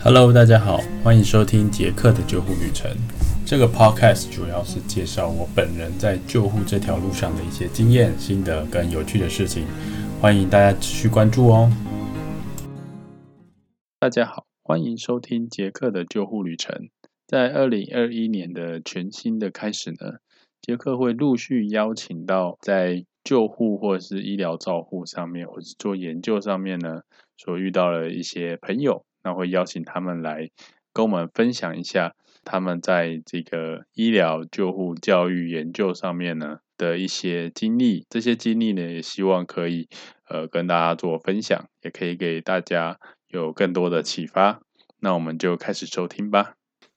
Hello，大家好，欢迎收听杰克的救护旅程。这个 Podcast 主要是介绍我本人在救护这条路上的一些经验、心得跟有趣的事情，欢迎大家持续关注哦。大家好，欢迎收听杰克的救护旅程。在二零二一年的全新的开始呢，杰克会陆续邀请到在救护或是医疗照护上面，或是做研究上面呢，所遇到的一些朋友。那会邀请他们来跟我们分享一下他们在这个医疗救护教育研究上面呢的一些经历。这些经历呢，也希望可以呃跟大家做分享，也可以给大家有更多的启发。那我们就开始收听吧。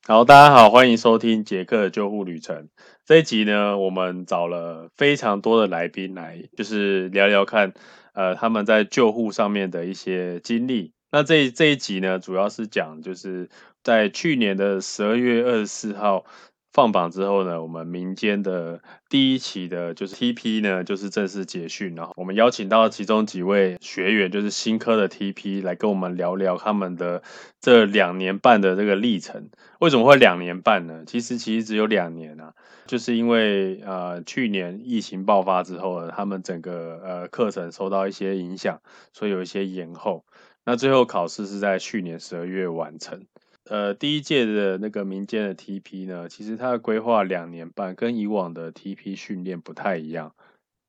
好，大家好，欢迎收听杰克的救护旅程。这一集呢，我们找了非常多的来宾来，就是聊聊看呃他们在救护上面的一些经历。那这这一集呢，主要是讲就是在去年的十二月二十四号放榜之后呢，我们民间的第一期的就是 TP 呢，就是正式结训，然后我们邀请到其中几位学员，就是新科的 TP 来跟我们聊聊他们的这两年半的这个历程。为什么会两年半呢？其实其实只有两年啊，就是因为呃去年疫情爆发之后呢，他们整个呃课程受到一些影响，所以有一些延后。那最后考试是在去年十二月完成。呃，第一届的那个民间的 TP 呢，其实它的规划两年半，跟以往的 TP 训练不太一样。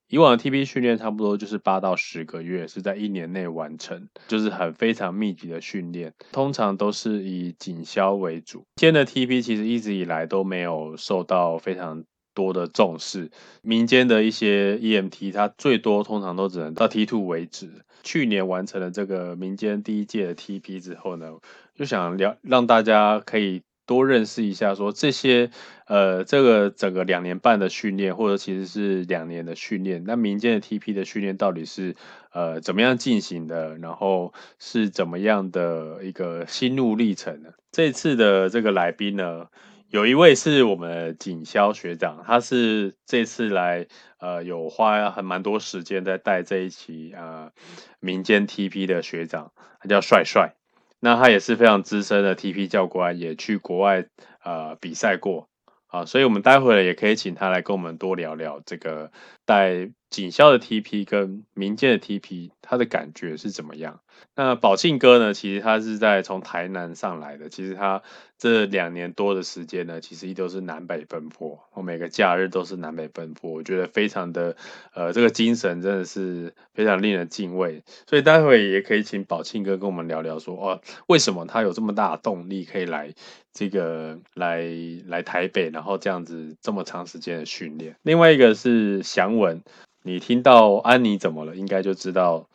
以往的 TP 训练差不多就是八到十个月，是在一年内完成，就是很非常密集的训练，通常都是以警消为主。今天的 TP 其实一直以来都没有受到非常。多的重视，民间的一些 EMT，它最多通常都只能到 T two 为止。去年完成了这个民间第一届的 TP 之后呢，就想了让大家可以多认识一下，说这些呃这个整个两年半的训练，或者其实是两年的训练，那民间的 TP 的训练到底是呃怎么样进行的，然后是怎么样的一个心路历程呢？这次的这个来宾呢？有一位是我们锦霄学长，他是这次来，呃，有花很蛮多时间在带这一期呃民间 TP 的学长，他叫帅帅，那他也是非常资深的 TP 教官，也去国外呃比赛过。啊，所以我们待会儿也可以请他来跟我们多聊聊这个带警校的 TP 跟民间的 TP，他的感觉是怎么样？那宝庆哥呢？其实他是在从台南上来的，其实他这两年多的时间呢，其实都是南北奔波，我每个假日都是南北奔波，我觉得非常的呃，这个精神真的是非常令人敬畏。所以待会也可以请宝庆哥跟我们聊聊，说哦，为什么他有这么大的动力可以来？这个来来台北，然后这样子这么长时间的训练。另外一个是祥文，你听到安妮怎么了，应该就知道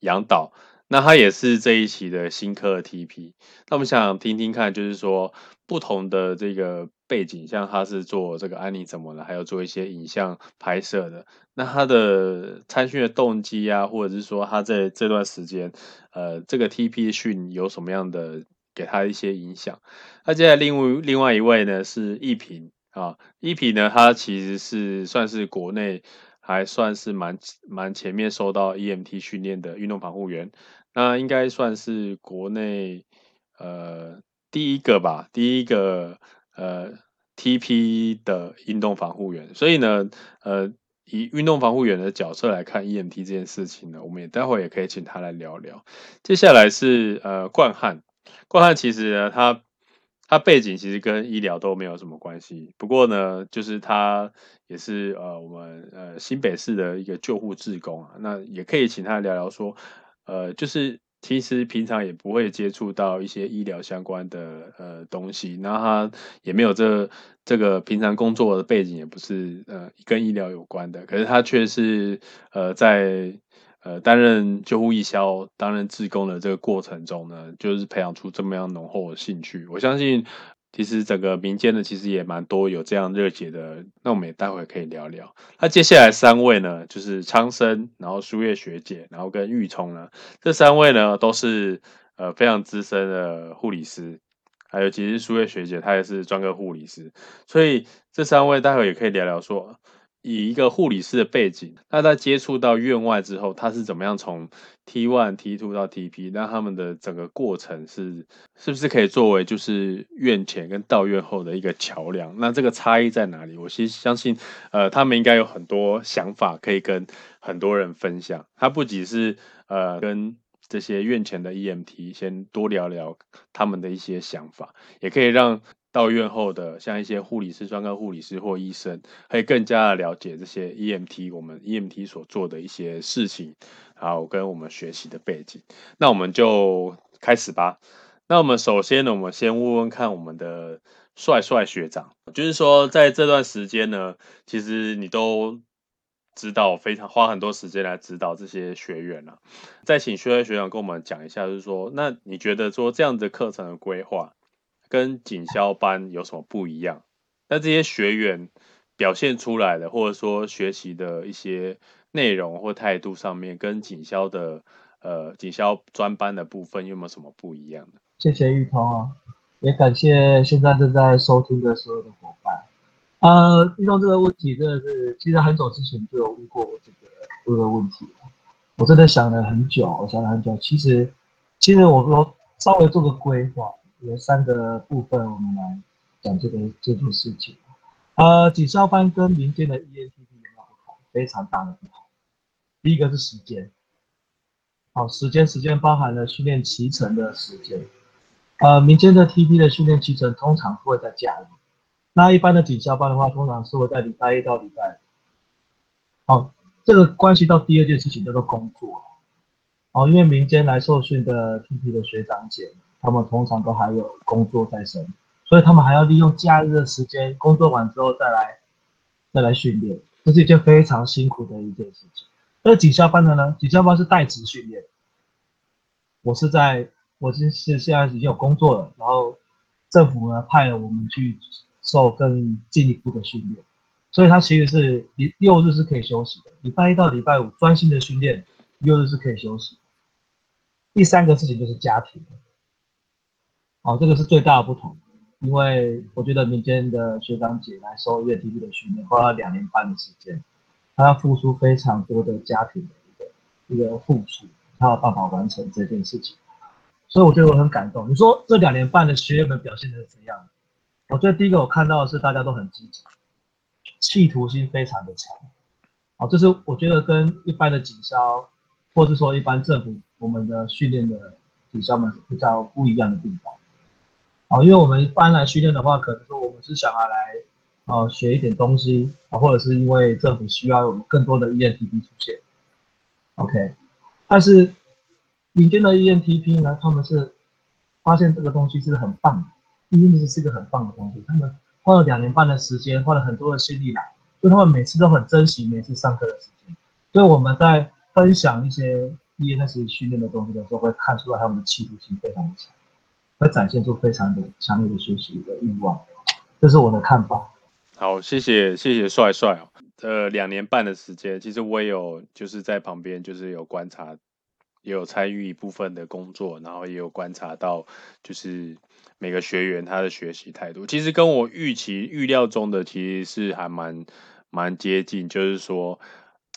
杨导。那他也是这一期的新科 TP。那我们想听听看，就是说不同的这个背景，像他是做这个安妮怎么了，还有做一些影像拍摄的。那他的参训的动机啊，或者是说他在这段时间，呃，这个 TP 训有什么样的？给他一些影响。那接下来另外另外一位呢是一平啊，一平呢他其实是算是国内还算是蛮蛮前面受到 EMT 训练的运动防护员，那应该算是国内呃第一个吧，第一个呃 TP 的运动防护员。所以呢，呃以运动防护员的角色来看 EMT 这件事情呢，我们也待会也可以请他来聊聊。接下来是呃冠汉。冠汉其实呢，他他背景其实跟医疗都没有什么关系。不过呢，就是他也是呃我们呃新北市的一个救护志工啊。那也可以请他聊聊说，呃，就是其实平常也不会接触到一些医疗相关的呃东西。然后他也没有这这个平常工作的背景，也不是呃跟医疗有关的。可是他却是呃在。呃，担任救护义消、担任志工的这个过程中呢，就是培养出这么样浓厚的兴趣。我相信，其实整个民间呢，其实也蛮多有这样热血的。那我们也待会可以聊聊。那接下来三位呢，就是昌生，然后苏月学姐，然后跟玉聪呢，这三位呢都是呃非常资深的护理师，还有其实苏月学姐她也是专科护理师，所以这三位待会也可以聊聊说。以一个护理师的背景，那在接触到院外之后，他是怎么样从 T one、T two 到 TP？那他们的整个过程是是不是可以作为就是院前跟到院后的一个桥梁？那这个差异在哪里？我其实相信，呃，他们应该有很多想法可以跟很多人分享。他不仅是呃跟这些院前的 EMT 先多聊聊他们的一些想法，也可以让。到院后的像一些护理师、专科护理师或医生，可以更加的了解这些 EMT 我们 EMT 所做的一些事情，还有跟我们学习的背景。那我们就开始吧。那我们首先呢，我们先问问看我们的帅帅学长，就是说在这段时间呢，其实你都知道非常花很多时间来指导这些学员了。再请帅帅学长跟我们讲一下，就是说，那你觉得说这样的课程的规划？跟警校班有什么不一样？那这些学员表现出来的，或者说学习的一些内容或态度上面，跟警校的呃警校专班的部分有没有什么不一样的？谢谢玉通啊，也感谢现在正在收听的所有的伙伴。呃，玉通这个问题真的是，其实很早之前就有问过这个这个问题我真的想了很久，我想了很久。其实，其实我说稍微做个规划。有三个部分，我们来讲这个这件事情。呃，警校班跟民间的 ENTP 有没有不同？非常大的不同。第一个是时间，好，时间时间包含了训练骑乘的时间。呃，民间的 TP 的训练骑乘通常会在假日，那一般的警校班的话，通常是会在礼拜一到礼拜。好，这个关系到第二件事情叫做工作。哦，因为民间来受训的 TP 的学长姐。他们通常都还有工作在身，所以他们还要利用假日的时间，工作完之后再来再来训练，这是一件非常辛苦的一件事情。那警校班的呢？警校班是代职训练，我是在我是是现在已经有工作了，然后政府呢派了我们去受更进一步的训练，所以他其实是六日是可以休息的，礼拜一到礼拜五专心的训练，六日是可以休息。第三个事情就是家庭。哦，这个是最大的不同，因为我觉得民间的学长姐来收月 T P 的训练，花了两年半的时间，他要付出非常多的家庭的一个一个付出，他有办法完成这件事情，所以我觉得我很感动。你说这两年半的学员们表现的怎样？我觉得第一个我看到的是大家都很积极，企图心非常的强。哦，这是我觉得跟一般的警校，或是说一般政府我们的训练的警校们比较不一样的地方。啊，因为我们一般来训练的话，可能说我们是想要来，呃，学一点东西啊，或者是因为政府需要有更多的 ENTP 出现，OK。但是民间的 ENTP 呢，他们是发现这个东西是很棒的，ENTP 是一个很棒的东西，他们花了两年半的时间，花了很多的心力来，所以他们每次都很珍惜每次上课的时间。所以我们在分享一些 ENTP 训练的东西的时候，会看出来他们的企图心非常的强。会展现出非常的强烈的学习的欲望，这是我的看法。好，谢谢谢谢帅帅哦。呃，两年半的时间，其实我也有就是在旁边就是有观察，也有参与一部分的工作，然后也有观察到就是每个学员他的学习态度，其实跟我预期预料中的其实是还蛮蛮接近，就是说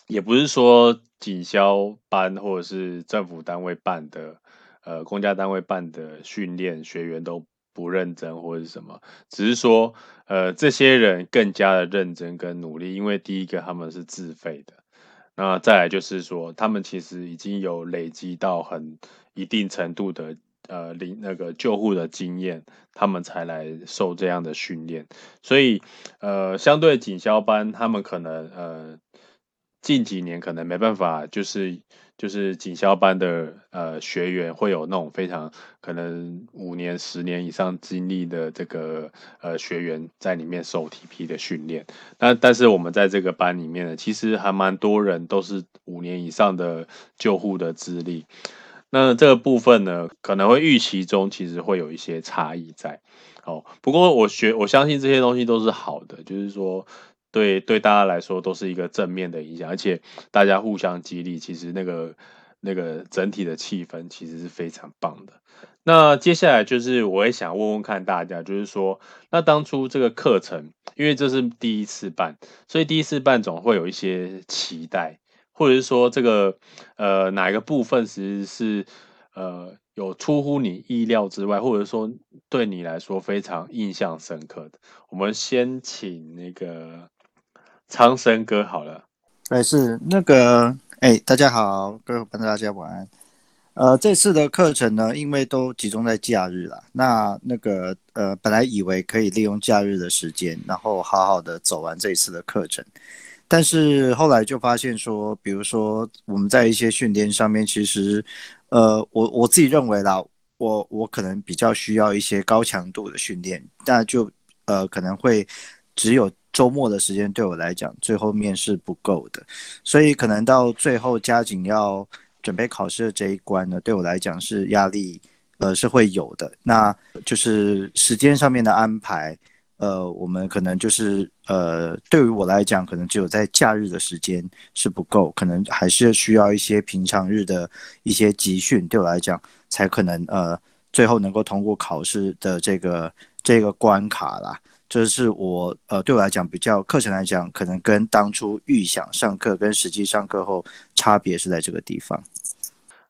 也不是说警校班或者是政府单位办的。呃，公家单位办的训练学员都不认真或者什么，只是说，呃，这些人更加的认真跟努力，因为第一个他们是自费的，那再来就是说，他们其实已经有累积到很一定程度的呃领那个救护的经验，他们才来受这样的训练，所以呃，相对警消班，他们可能呃近几年可能没办法就是。就是警校班的呃学员会有那种非常可能五年、十年以上经历的这个呃学员在里面受 TP 的训练。那但是我们在这个班里面呢，其实还蛮多人都是五年以上的救护的资历。那这个部分呢，可能会预期中其实会有一些差异在。哦，不过我学我相信这些东西都是好的，就是说。对对，大家来说都是一个正面的影响，而且大家互相激励，其实那个那个整体的气氛其实是非常棒的。那接下来就是我也想问问看大家，就是说，那当初这个课程，因为这是第一次办，所以第一次办总会有一些期待，或者是说这个呃哪一个部分其实是呃有出乎你意料之外，或者说对你来说非常印象深刻的。我们先请那个苍生哥好了。哎，是那个哎，大家好，各位朋友，大家晚安。呃，这次的课程呢，因为都集中在假日了，那那个呃，本来以为可以利用假日的时间，然后好好的走完这一次的课程，但是后来就发现说，比如说我们在一些训练上面，其实，呃，我我自己认为啦，我我可能比较需要一些高强度的训练，那就呃可能会只有周末的时间对我来讲，最后面是不够的，所以可能到最后加紧要。准备考试的这一关呢，对我来讲是压力，呃，是会有的。那就是时间上面的安排，呃，我们可能就是呃，对于我来讲，可能只有在假日的时间是不够，可能还是需要一些平常日的一些集训，对我来讲才可能呃，最后能够通过考试的这个这个关卡啦。这是我呃，对我来讲比较课程来讲，可能跟当初预想上课跟实际上课后差别是在这个地方。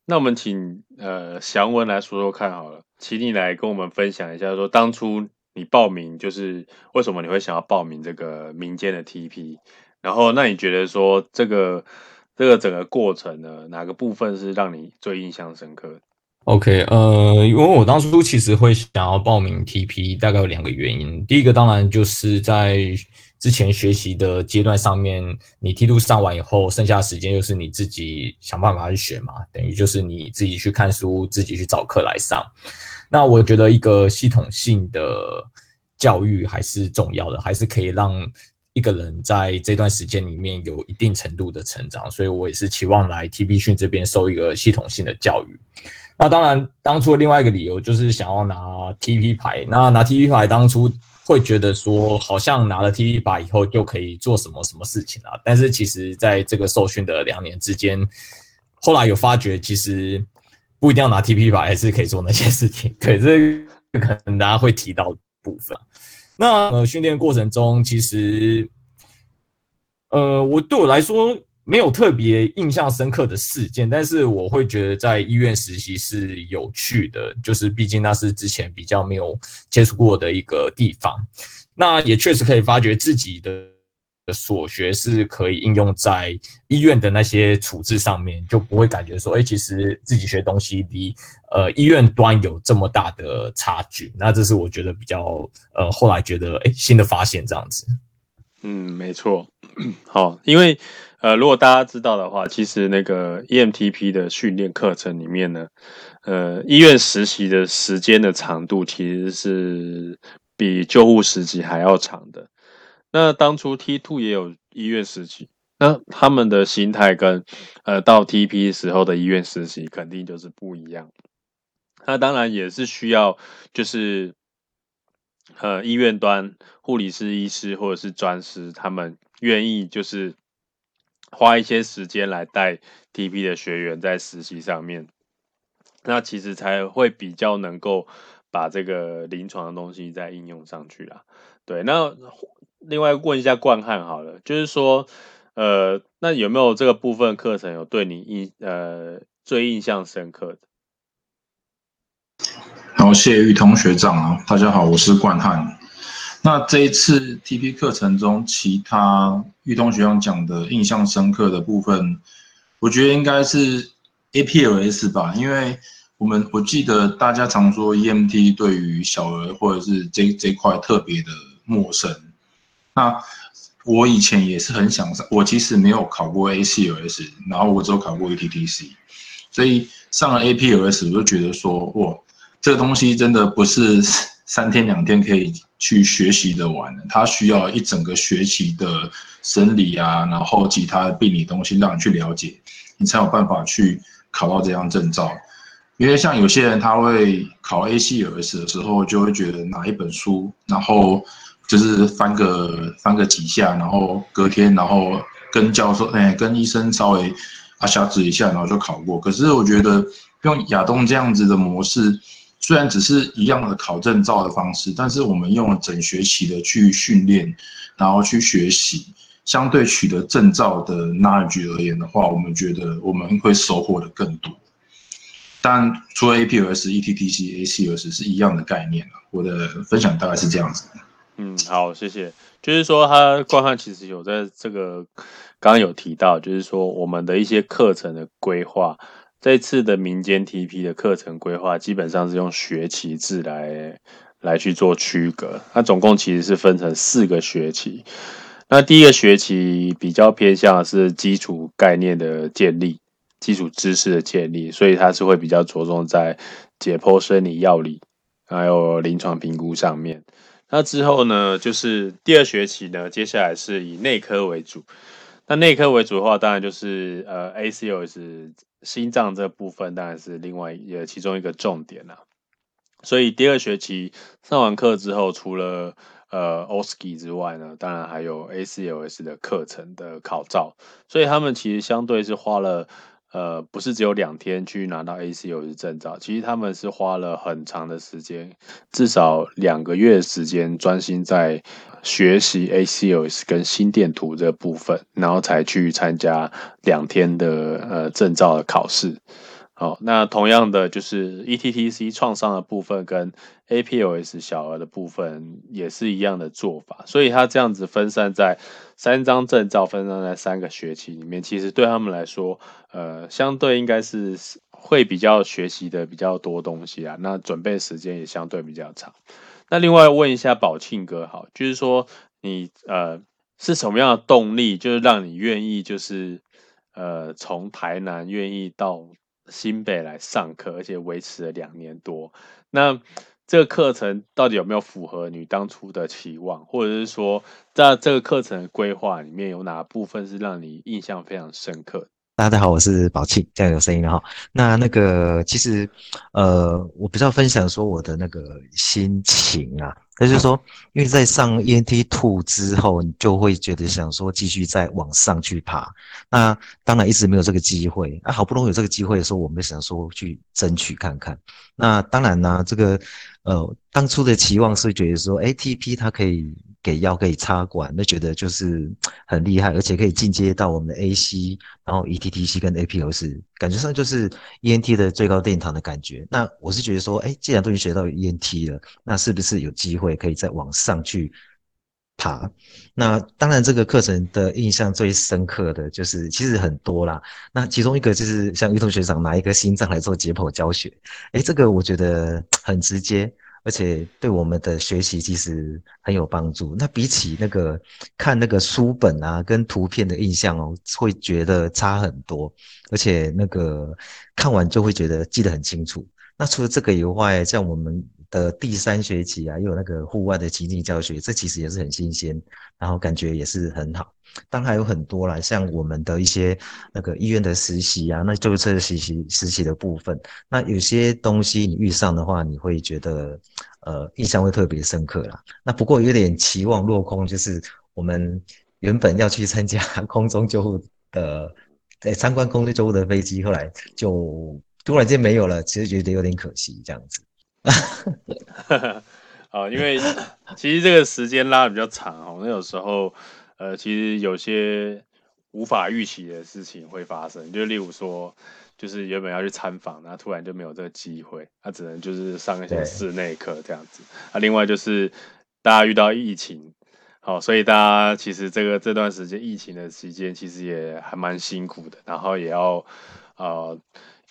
那我们请呃祥文来说说看好了，请你来跟我们分享一下，说当初你报名就是为什么你会想要报名这个民间的 TP，然后那你觉得说这个这个整个过程呢，哪个部分是让你最印象深刻？OK，呃，因为我当初其实会想要报名 TP，大概有两个原因。第一个当然就是在之前学习的阶段上面，你梯度上完以后，剩下的时间就是你自己想办法去学嘛，等于就是你自己去看书，自己去找课来上。那我觉得一个系统性的教育还是重要的，还是可以让一个人在这段时间里面有一定程度的成长。所以我也是期望来 TP 训这边受一个系统性的教育。那当然，当初另外一个理由就是想要拿 TP 牌。那拿 TP 牌，当初会觉得说，好像拿了 TP 牌以后就可以做什么什么事情啊。但是其实，在这个受训的两年之间，后来有发觉，其实不一定要拿 TP 牌，还是可以做那些事情。对，这可能大家会提到部分。那呃，训练过程中，其实，呃，我对我来说。没有特别印象深刻的事件，但是我会觉得在医院实习是有趣的，就是毕竟那是之前比较没有接触过的一个地方，那也确实可以发觉自己的所学是可以应用在医院的那些处置上面，就不会感觉说，哎，其实自己学东西离呃医院端有这么大的差距。那这是我觉得比较呃后来觉得哎新的发现这样子。嗯，没错。好，因为。呃，如果大家知道的话，其实那个 EMTP 的训练课程里面呢，呃，医院实习的时间的长度其实是比救护实习还要长的。那当初 T Two 也有医院实习，那他们的心态跟呃到 TP 时候的医院实习肯定就是不一样。那当然也是需要，就是呃医院端护理师、医师或者是专师，他们愿意就是。花一些时间来带 TP 的学员在实习上面，那其实才会比较能够把这个临床的东西再应用上去啦。对，那另外问一下冠汉好了，就是说，呃，那有没有这个部分课程有对你印呃最印象深刻的？好，谢谢玉通学长啊，大家好，我是冠汉。那这一次 TP 课程中，其他玉通学长讲的印象深刻的部分，我觉得应该是 APLS 吧，因为我们我记得大家常说 EMT 对于小儿或者是这这块特别的陌生。那我以前也是很想上，我其实没有考过 ACLS，然后我只有考过 ETTC，所以上了 APLS 我就觉得说，哇，这个东西真的不是。三天两天可以去学习的完，他需要一整个学期的生理啊，然后其他的病理东西让你去了解，你才有办法去考到这张证照。因为像有些人他会考 ACLS 的时候，就会觉得拿一本书，然后就是翻个翻个几下，然后隔天然后跟教授哎跟医生稍微啊瞎指一下，然后就考过。可是我觉得用亚东这样子的模式。虽然只是一样的考证照的方式，但是我们用了整学期的去训练，然后去学习，相对取得证照的 knowledge 而言的话，我们觉得我们会收获的更多。但除了 APLS、ETTC、ACLS 是一样的概念我的分享大概是这样子。嗯，好，谢谢。就是说，他冠汉其实有在这个刚刚有提到，就是说我们的一些课程的规划。这次的民间 TP 的课程规划基本上是用学期制来来去做区隔，它总共其实是分成四个学期。那第一个学期比较偏向是基础概念的建立、基础知识的建立，所以它是会比较着重在解剖生理药理还有临床评估上面。那之后呢，就是第二学期呢，接下来是以内科为主。那内科为主的话，当然就是呃 ACOS。心脏这部分当然是另外也其中一个重点啦。所以第二学期上完课之后，除了呃 OSKI 之外呢，当然还有 ACLS 的课程的考照，所以他们其实相对是花了呃不是只有两天去拿到 A C O S 证照，其实他们是花了很长的时间，至少两个月时间专心在。学习 ACOS 跟心电图这部分，然后才去参加两天的呃证照的考试。好，那同样的就是 ETTC 创伤的部分跟 APOS 小儿的部分也是一样的做法。所以他这样子分散在三张证照，分散在三个学期里面，其实对他们来说，呃，相对应该是会比较学习的比较多东西啊。那准备时间也相对比较长。那另外问一下宝庆哥，好，就是说你呃是什么样的动力，就是让你愿意就是呃从台南愿意到新北来上课，而且维持了两年多。那这个课程到底有没有符合你当初的期望，或者是说在这个课程规划里面有哪部分是让你印象非常深刻？大家好，我是宝庆，这样有声音了哈。那那个其实，呃，我比较分享说我的那个心情啊，那就是说，因为在上 ENT Two 之后，你就会觉得想说继续再往上去爬。那当然一直没有这个机会，那好不容易有这个机会的时候，我们想说去争取看看。那当然呢，这个呃，当初的期望是觉得说，ATP 它可以。给药可以插管，那觉得就是 很厉害，而且可以进阶到我们的 AC，然后 ETTC 跟 APOS，感觉上就是 ENT 的最高殿堂的感觉。那我是觉得说，哎，既然都已经学到 ENT 了，那是不是有机会可以再往上去爬？那当然，这个课程的印象最深刻的就是其实很多啦。那其中一个就是像玉彤学长拿一个心脏来做解剖教学，哎，这个我觉得 很直接。而且对我们的学习其实很有帮助。那比起那个看那个书本啊，跟图片的印象哦，会觉得差很多。而且那个看完就会觉得记得很清楚。那除了这个以外，像我们的第三学期啊，又有那个户外的情境教学，这其实也是很新鲜，然后感觉也是很好。当然还有很多啦，像我们的一些那个医院的实习啊，那就是实习实习的部分。那有些东西你遇上的话，你会觉得呃印象会特别深刻啦。那不过有点期望落空，就是我们原本要去参加 空中救护的，在参观空中救护的飞机，后来就突然间没有了，其实觉得有点可惜这样子。啊，因为其实这个时间拉的比较长哦，那有时候。呃，其实有些无法预期的事情会发生，就例如说，就是原本要去参访，然后突然就没有这个机会，他只能就是上一些室内课这样子。啊，另外就是大家遇到疫情，好，所以大家其实这个这段时间疫情的期间，其实也还蛮辛苦的，然后也要呃，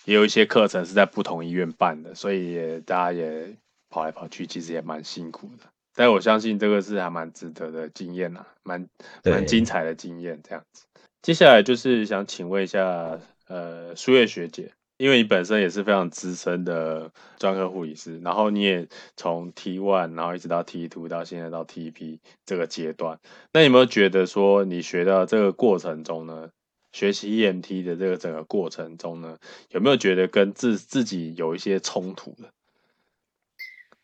也有一些课程是在不同医院办的，所以也大家也跑来跑去，其实也蛮辛苦的。但我相信这个是还蛮值得的经验呐，蛮蛮精彩的经验这样子。接下来就是想请问一下，呃，苏月学姐，因为你本身也是非常资深的专科护理师，然后你也从 T one，然后一直到 T two，到现在到 TP 这个阶段，那有没有觉得说你学到这个过程中呢，学习 EMT 的这个整个过程中呢，有没有觉得跟自自己有一些冲突的？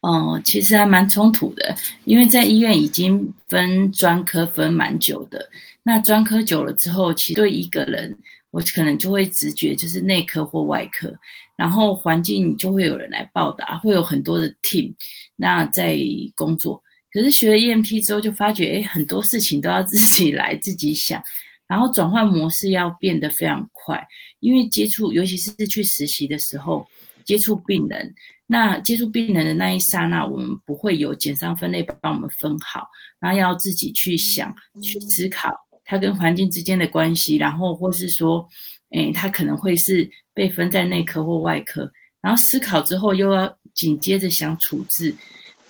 哦，其实还蛮冲突的，因为在医院已经分专科分蛮久的，那专科久了之后，其实对一个人我可能就会直觉就是内科或外科，然后环境就会有人来报答，会有很多的 team 那在工作。可是学了 EMT 之后，就发觉，哎，很多事情都要自己来，自己想，然后转换模式要变得非常快，因为接触，尤其是去实习的时候，接触病人，那接触病人的那一刹那，我们不会有减伤分类帮我们分好，然后要自己去想，去思考它跟环境之间的关系，然后或是说，哎，它可能会是被分在内科或外科，然后思考之后又要紧接着想处置。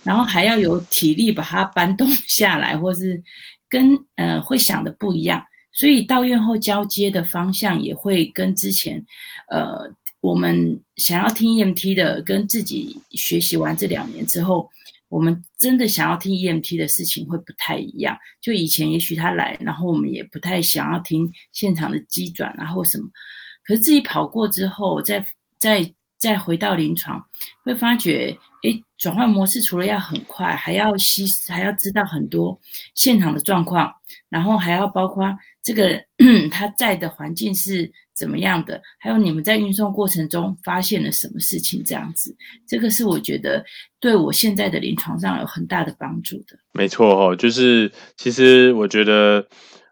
然后还要有体力把它搬动 下来，或是跟呃会想的不一样，所以到院后交接的方向也会跟之前，呃我们想要听 EMT 的，跟自己学习完这两年之后，我们真的想要听 EMT 的事情会不太一样。就以前也许他来，然后我们也不太想要听现场的机转啊或什么，可是自己跑过之后，再再再回到临床，会发觉。转换模式除了要很快，还要吸，还要知道很多现场的状况，然后还要包括这个 他在的环境是怎么样的，还有你们在运送过程中发现了什么事情，这样子，这个是我觉得对我现在的临床上有很大的帮助的。没错哦，就是其实我觉得，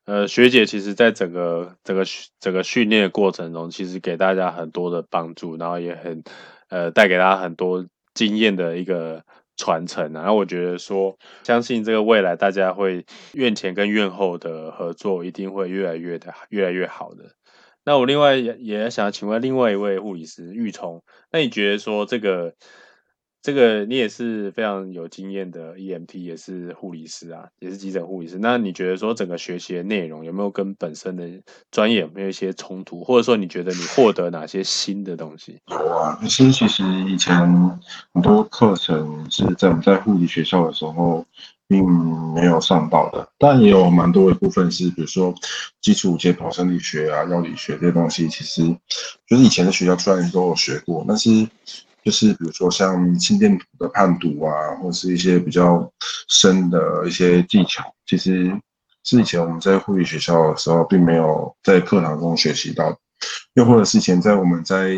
呃，学姐其实在整个整个整个训练的过程中，其实给大家很多的帮助，然后也很呃带给大家很多。经验的一个传承，然后我觉得说，相信这个未来大家会院前跟院后的合作一定会越来越的越来越好的。那我另外也也想请问另外一位护理师玉聪，那你觉得说这个？这个你也是非常有经验的 EMT，也是护理师啊，也是急诊护理师。那你觉得说整个学习的内容有没有跟本身的专业有没有一些冲突，或者说你觉得你获得哪些新的东西？有啊，其实其实以前很多课程是在我们在护理学校的时候并没有上到的，但也有蛮多一部分是，比如说基础解剖生理学啊、药理学这些东西，其实就是以前的学校虽然都有学过，但是。就是比如说像心电图的判读啊，或是一些比较深的一些技巧，其实是以前我们在护理学校的时候并没有在课堂中学习到，又或者是以前在我们在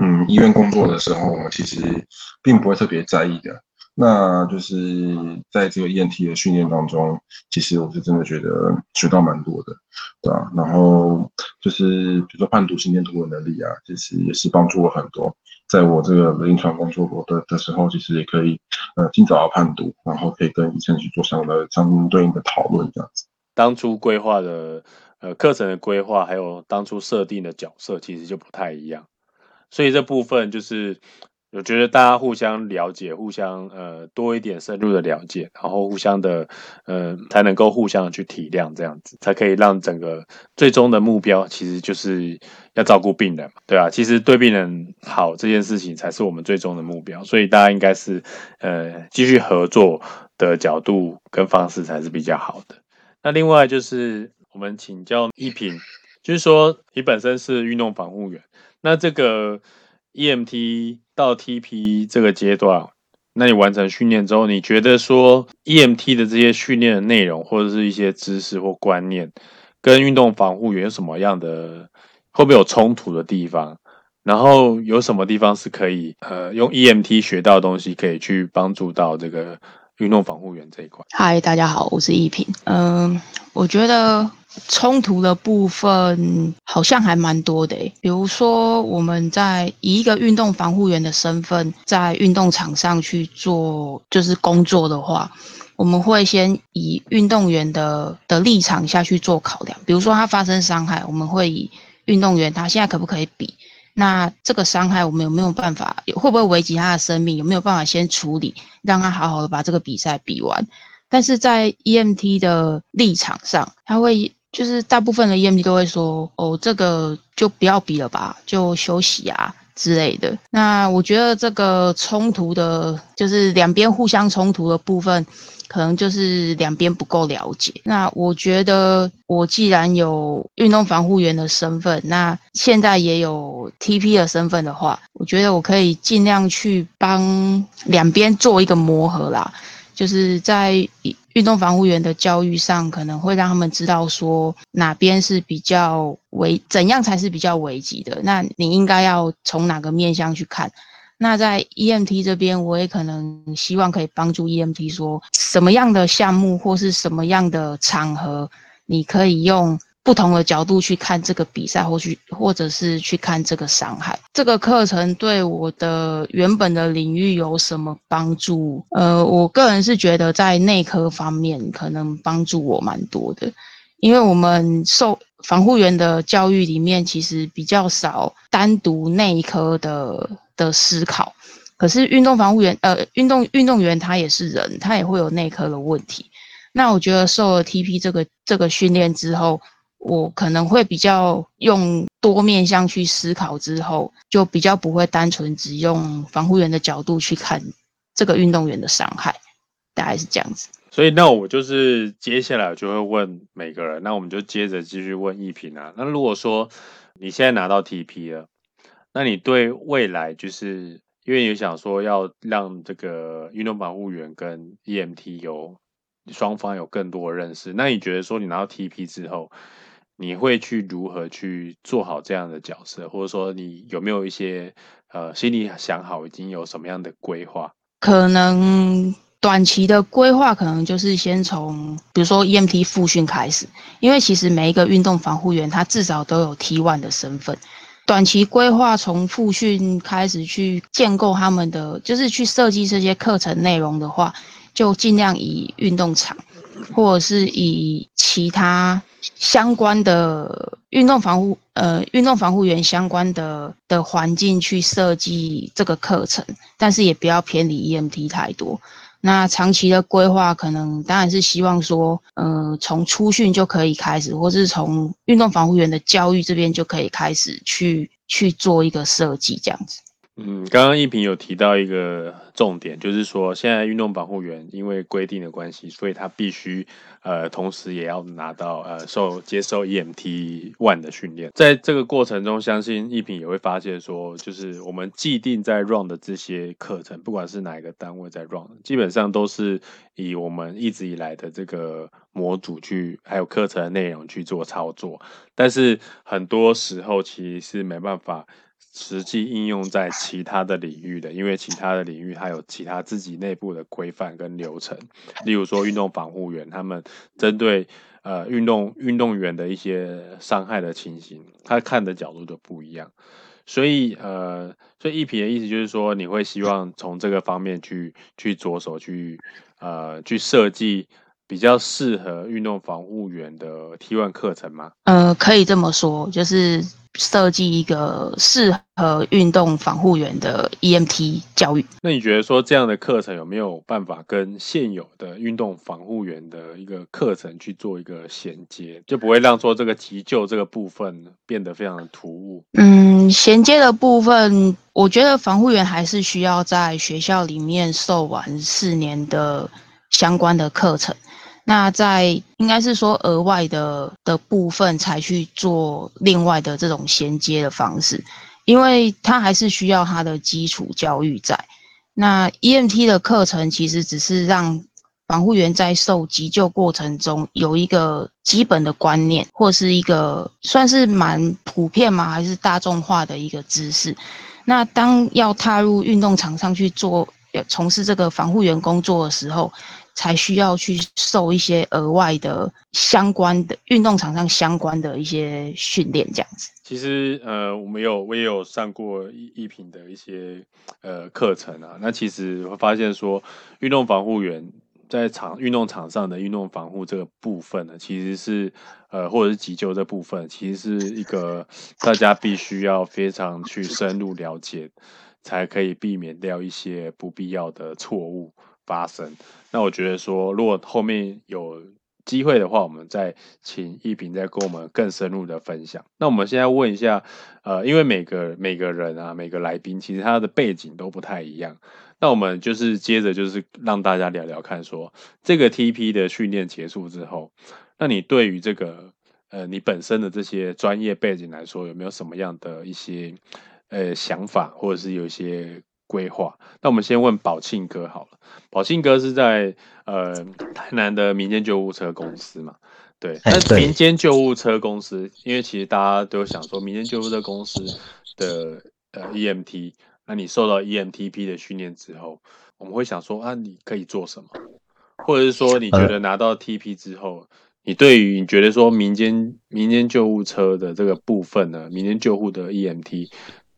嗯医院工作的时候，我们其实并不会特别在意的。那就是在这个 ENT 的训练当中，其实我是真的觉得学到蛮多的，对吧？然后就是比如说判读心电图的能力啊，其实也是帮助我很多。在我这个临床工作过的的时候，其实也可以呃尽早的判读，然后可以跟医生去做相的相对应的讨论，这样子。当初规划的呃课程的规划，还有当初设定的角色，其实就不太一样，所以这部分就是。我觉得大家互相了解，互相呃多一点深入的了解，然后互相的呃才能够互相去体谅，这样子才可以让整个最终的目标其实就是要照顾病人嘛，对啊，其实对病人好这件事情才是我们最终的目标，所以大家应该是呃继续合作的角度跟方式才是比较好的。那另外就是我们请教一平，就是说你本身是运动防护员，那这个 EMT。到 TP 这个阶段，那你完成训练之后，你觉得说 EMT 的这些训练的内容，或者是一些知识或观念，跟运动防护员有什么样的会不会有冲突的地方？然后有什么地方是可以呃用 EMT 学到的东西，可以去帮助到这个运动防护员这一块？嗨，大家好，我是一平。嗯，我觉得。冲突的部分好像还蛮多的，比如说我们在以一个运动防护员的身份在运动场上去做就是工作的话，我们会先以运动员的的立场下去做考量，比如说他发生伤害，我们会以运动员他现在可不可以比，那这个伤害我们有没有办法，会不会危及他的生命，有没有办法先处理，让他好好的把这个比赛比完，但是在 EMT 的立场上，他会。就是大部分的 EMT 都会说，哦，这个就不要比了吧，就休息啊之类的。那我觉得这个冲突的，就是两边互相冲突的部分，可能就是两边不够了解。那我觉得，我既然有运动防护员的身份，那现在也有 TP 的身份的话，我觉得我可以尽量去帮两边做一个磨合啦。就是在运动防护员的教育上，可能会让他们知道说哪边是比较危，怎样才是比较危急的。那你应该要从哪个面向去看？那在 EMT 这边，我也可能希望可以帮助 EMT 说，什么样的项目或是什么样的场合，你可以用。不同的角度去看这个比赛，或去或者是去看这个伤害。这个课程对我的原本的领域有什么帮助？呃，我个人是觉得在内科方面可能帮助我蛮多的，因为我们受防护员的教育里面其实比较少单独内科的的思考。可是运动防护员，呃，运动运动员他也是人，他也会有内科的问题。那我觉得受了 TP 这个这个训练之后。我可能会比较用多面向去思考，之后就比较不会单纯只用防护员的角度去看这个运动员的伤害，大概是这样子。所以那我就是接下来就会问每个人，那我们就接着继续问一平啊。那如果说你现在拿到 TP 了，那你对未来就是因为你想说要让这个运动保护员跟 EMT 有双方有更多的认识，那你觉得说你拿到 TP 之后？你会去如何去做好这样的角色，或者说你有没有一些呃心里想好已经有什么样的规划？可能短期的规划可能就是先从比如说 EMT 复训开始，因为其实每一个运动防护员他至少都有 T1 的身份。短期规划从复训开始去建构他们的，就是去设计这些课程内容的话，就尽量以运动场或者是以其他。相关的运动防护，呃，运动防护员相关的的环境去设计这个课程，但是也不要偏离 EMT 太多。那长期的规划，可能当然是希望说，呃，从初训就可以开始，或是从运动防护员的教育这边就可以开始去去做一个设计，这样子。嗯，刚刚一平有提到一个重点，就是说现在运动保护员因为规定的关系，所以他必须呃同时也要拿到呃受接受 EMT One 的训练。在这个过程中，相信一平也会发现说，就是我们既定在 Run 的这些课程，不管是哪一个单位在 Run，基本上都是以我们一直以来的这个模组去还有课程内容去做操作，但是很多时候其实是没办法。实际应用在其他的领域的，因为其他的领域它有其他自己内部的规范跟流程。例如说，运动防护员他们针对呃运动运动员的一些伤害的情形，他看的角度就不一样。所以呃，所以一皮的意思就是说，你会希望从这个方面去去着手去呃去设计比较适合运动防护员的 T one 课程吗？呃，可以这么说，就是。设计一个适合运动防护员的 EMT 教育。那你觉得说这样的课程有没有办法跟现有的运动防护员的一个课程去做一个衔接，就不会让说这个急救这个部分变得非常的突兀？嗯，衔接的部分，我觉得防护员还是需要在学校里面受完四年的相关的课程。那在应该是说额外的的部分才去做另外的这种衔接的方式，因为他还是需要他的基础教育在。那 EMT 的课程其实只是让防护员在受急救过程中有一个基本的观念，或是一个算是蛮普遍嘛，还是大众化的一个知识。那当要踏入运动场上去做从事这个防护员工作的时候，才需要去受一些额外的相关的运动场上相关的一些训练，这样子。其实，呃，我们有我也有上过一一品的一些呃课程啊。那其实会发现说，运动防护员在场运动场上的运动防护这个部分呢，其实是呃或者是急救这部分，其实是一个大家必须要非常去深入了解，才可以避免掉一些不必要的错误。发生，那我觉得说，如果后面有机会的话，我们再请一平再跟我们更深入的分享。那我们现在问一下，呃，因为每个每个人啊，每个来宾其实他的背景都不太一样。那我们就是接着就是让大家聊聊看，说这个 TP 的训练结束之后，那你对于这个呃你本身的这些专业背景来说，有没有什么样的一些呃想法，或者是有一些规划。那我们先问宝庆哥好了，宝庆哥是在呃台南的民间救护车公司嘛？对，那民间救护车公司，因为其实大家都想说，民间救护车公司的呃 EMT，那你受到 EMTP 的训练之后，我们会想说啊，你可以做什么？或者是说，你觉得拿到 TP 之后，你对于你觉得说民间民间救护车的这个部分呢，民间救护的 EMT，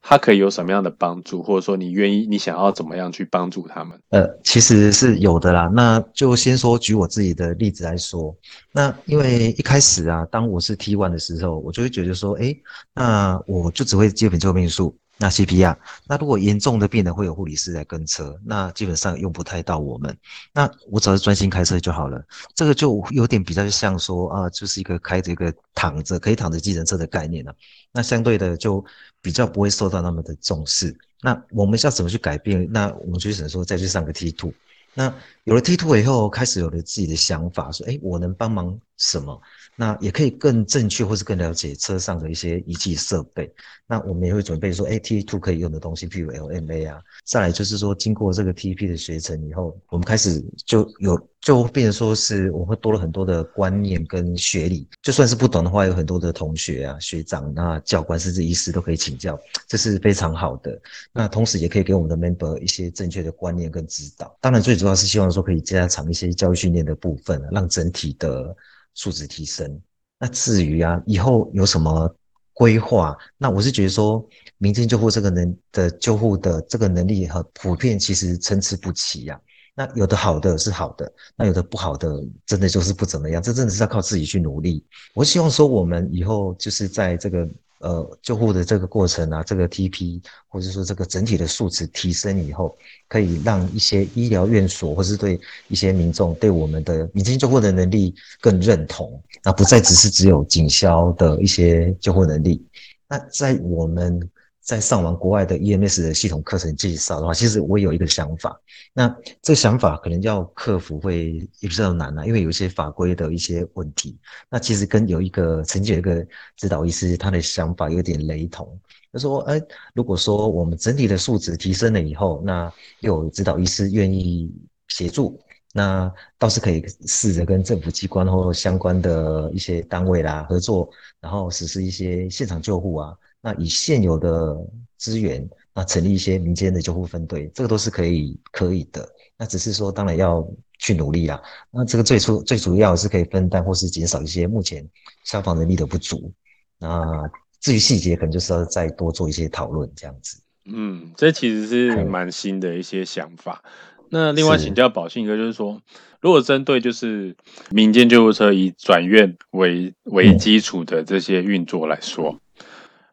他可以有什么样的帮助，或者说你愿意你想要怎么样去帮助他们？呃，其实是有的啦。那就先说举我自己的例子来说，那因为一开始啊，当我是 T one 的时候，我就会觉得说，哎，那我就只会基本救命术。那 CPR，那如果严重的病人会有护理师来跟车，那基本上用不太到我们。那我只要专心开车就好了。这个就有点比较像说啊，就是一个开着一个躺着可以躺着计程车的概念了。那相对的就比较不会受到那么的重视。那我们要怎么去改变？那我们就只能说再去上个 T two。那有了 T two 以后，开始有了自己的想法，说哎，我能帮忙什么？那也可以更正确，或是更了解车上的一些仪器设备。那我们也会准备说，，AT Two 可以用的东西，譬如 LMA 啊。再来就是说，经过这个 TP 的学程以后，我们开始就有就变成说是，我们会多了很多的观念跟学理。就算是不懂的话，有很多的同学啊、学长、那教官甚至医师都可以请教，这是非常好的。那同时也可以给我们的 member 一些正确的观念跟指导。当然，最主要是希望说可以加强一些教育训练的部分，让整体的。素质提升。那至于啊，以后有什么规划？那我是觉得说，民间救护这个能的救护的这个能力和普遍其实参差不齐呀。那有的好的是好的，那有的不好的真的就是不怎么样。这真的是要靠自己去努力。我希望说，我们以后就是在这个。呃，救护的这个过程啊，这个 TP 或者说这个整体的素质提升以后，可以让一些医疗院所或是对一些民众对我们的民间救护的能力更认同，那不再只是只有警消的一些救护能力。那在我们。在上完国外的 EMS 的系统课程介绍的话，其实我有一个想法。那这个想法可能要克服会也比较难啊，因为有一些法规的一些问题。那其实跟有一个曾经有一个指导医师，他的想法有点雷同。他说：“哎，如果说我们整体的素质提升了以后，那有指导医师愿意协助，那倒是可以试着跟政府机关或相关的一些单位啦合作，然后实施一些现场救护啊。”那以现有的资源，那成立一些民间的救护分队，这个都是可以可以的。那只是说，当然要去努力啦。那这个最初最主要是可以分担或是减少一些目前消防能力的不足。那至于细节，可能就是要再多做一些讨论这样子。嗯，这其实是蛮新的一些想法。那另外请教宝信哥，就是说，如果针对就是民间救护车以转院为为基础的这些运作来说。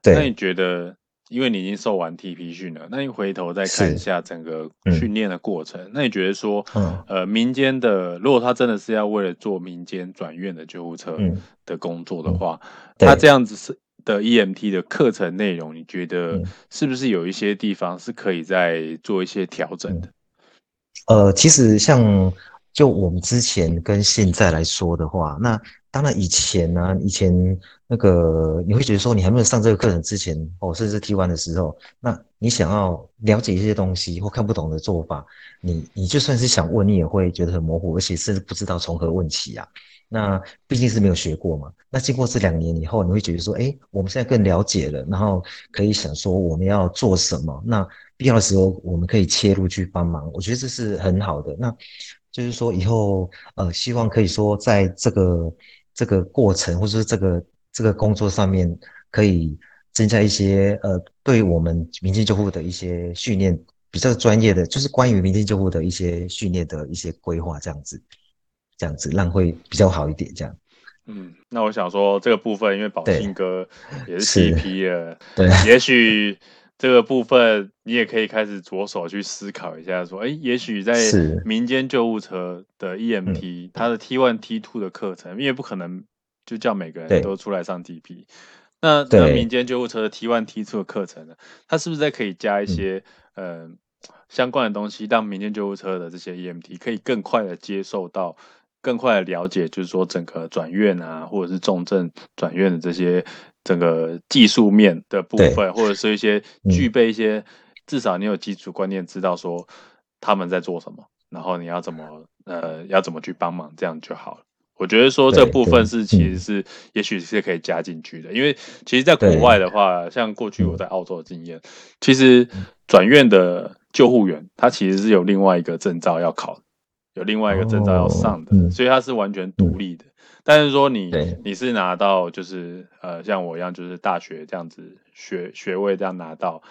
那你觉得，因为你已经受完 TP 训了，那你回头再看一下整个训练的过程，那你觉得说，嗯。呃，民间的如果他真的是要为了做民间转院的救护车的工作的话，他这样子是的 EMT 的课程内容，你觉得是不是有一些地方是可以再做一些调整的？呃，其实像就我们之前跟现在来说的话，那当然以前呢，以前。那个你会觉得说，你还没有上这个课程之前，哦，甚至 T one 的时候，那你想要了解一些东西或看不懂的做法，你你就算是想问，你也会觉得很模糊，而且甚至不知道从何问起啊。那毕竟是没有学过嘛。那经过这两年以后，你会觉得说，哎，我们现在更了解了，然后可以想说我们要做什么。那必要的时候，我们可以切入去帮忙。我觉得这是很好的。那就是说以后，呃，希望可以说在这个这个过程，或者是这个。这个工作上面可以增加一些呃，对我们民间救护的一些训练比较专业的，就是关于民间救护的一些训练的一些规划，这样子，这样子让会比较好一点，这样。嗯，那我想说这个部分，因为宝信哥也是 CP 了，对，也许这个部分你也可以开始着手去思考一下，说，哎，也许在民间救护车的 E M T，它的 T one T two 的课程，因为不可能。就叫每个人都出来上 TP，那那民间救护车的 T one T two 的课程呢？它是不是在可以加一些呃相关的东西，让民间救护车的这些 EMT 可以更快的接受到，更快的了解，就是说整个转院啊，或者是重症转院的这些整个技术面的部分，或者是一些具备一些至少你有基础观念，知道说他们在做什么，然后你要怎么呃要怎么去帮忙，这样就好了。我觉得说这部分是其实是也许是可以加进去的，因为其实在国外的话，像过去我在澳洲的经验，其实转院的救护员他其实是有另外一个证照要考，有另外一个证照要上的，所以它是完全独立的。但是说你你是拿到就是呃像我一样就是大学这样子学学位这样拿到，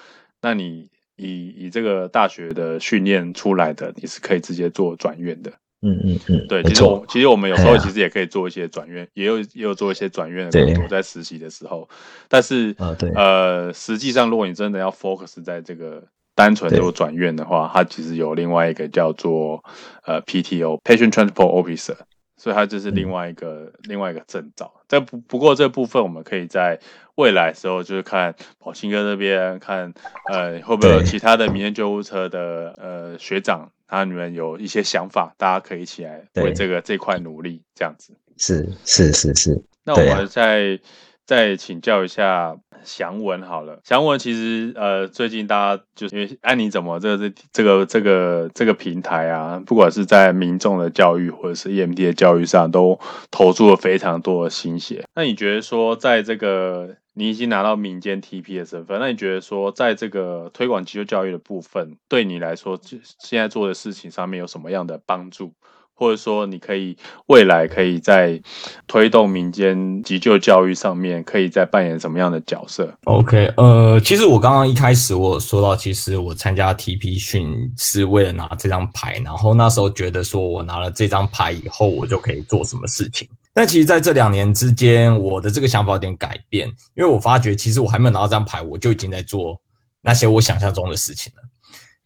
那你以以这个大学的训练出来的，你是可以直接做转院的。嗯嗯嗯，对，其实我其实我们有时候其实也可以做一些转院，也有也有做一些转院的工作在实习的时候。但是呃，实际上如果你真的要 focus 在这个单纯做转院的话，它其实有另外一个叫做呃 PTO（Patient Transport Officer）。所以它就是另外一个另外一个证照，但不不过这部分我们可以在未来时候就是看宝清哥这边看，呃会不会有其他的民间救护车的呃学长，他你们有一些想法，大家可以一起来为这个这块努力，这样子。是是是是。那我们再再请教一下。祥文好了，祥文其实呃，最近大家就是因为安妮怎么这个这这个这个这个平台啊，不管是在民众的教育或者是 EMT 的教育上，都投注了非常多的心血。那你觉得说，在这个你已经拿到民间 TP 的身份，那你觉得说，在这个推广急救教育的部分，对你来说，现在做的事情上面有什么样的帮助？或者说，你可以未来可以在推动民间急救教育上面，可以在扮演什么样的角色？OK，呃，其实我刚刚一开始我说到，其实我参加 TP 训是为了拿这张牌，然后那时候觉得说我拿了这张牌以后，我就可以做什么事情。但其实在这两年之间，我的这个想法有点改变，因为我发觉其实我还没有拿到这张牌，我就已经在做那些我想象中的事情了。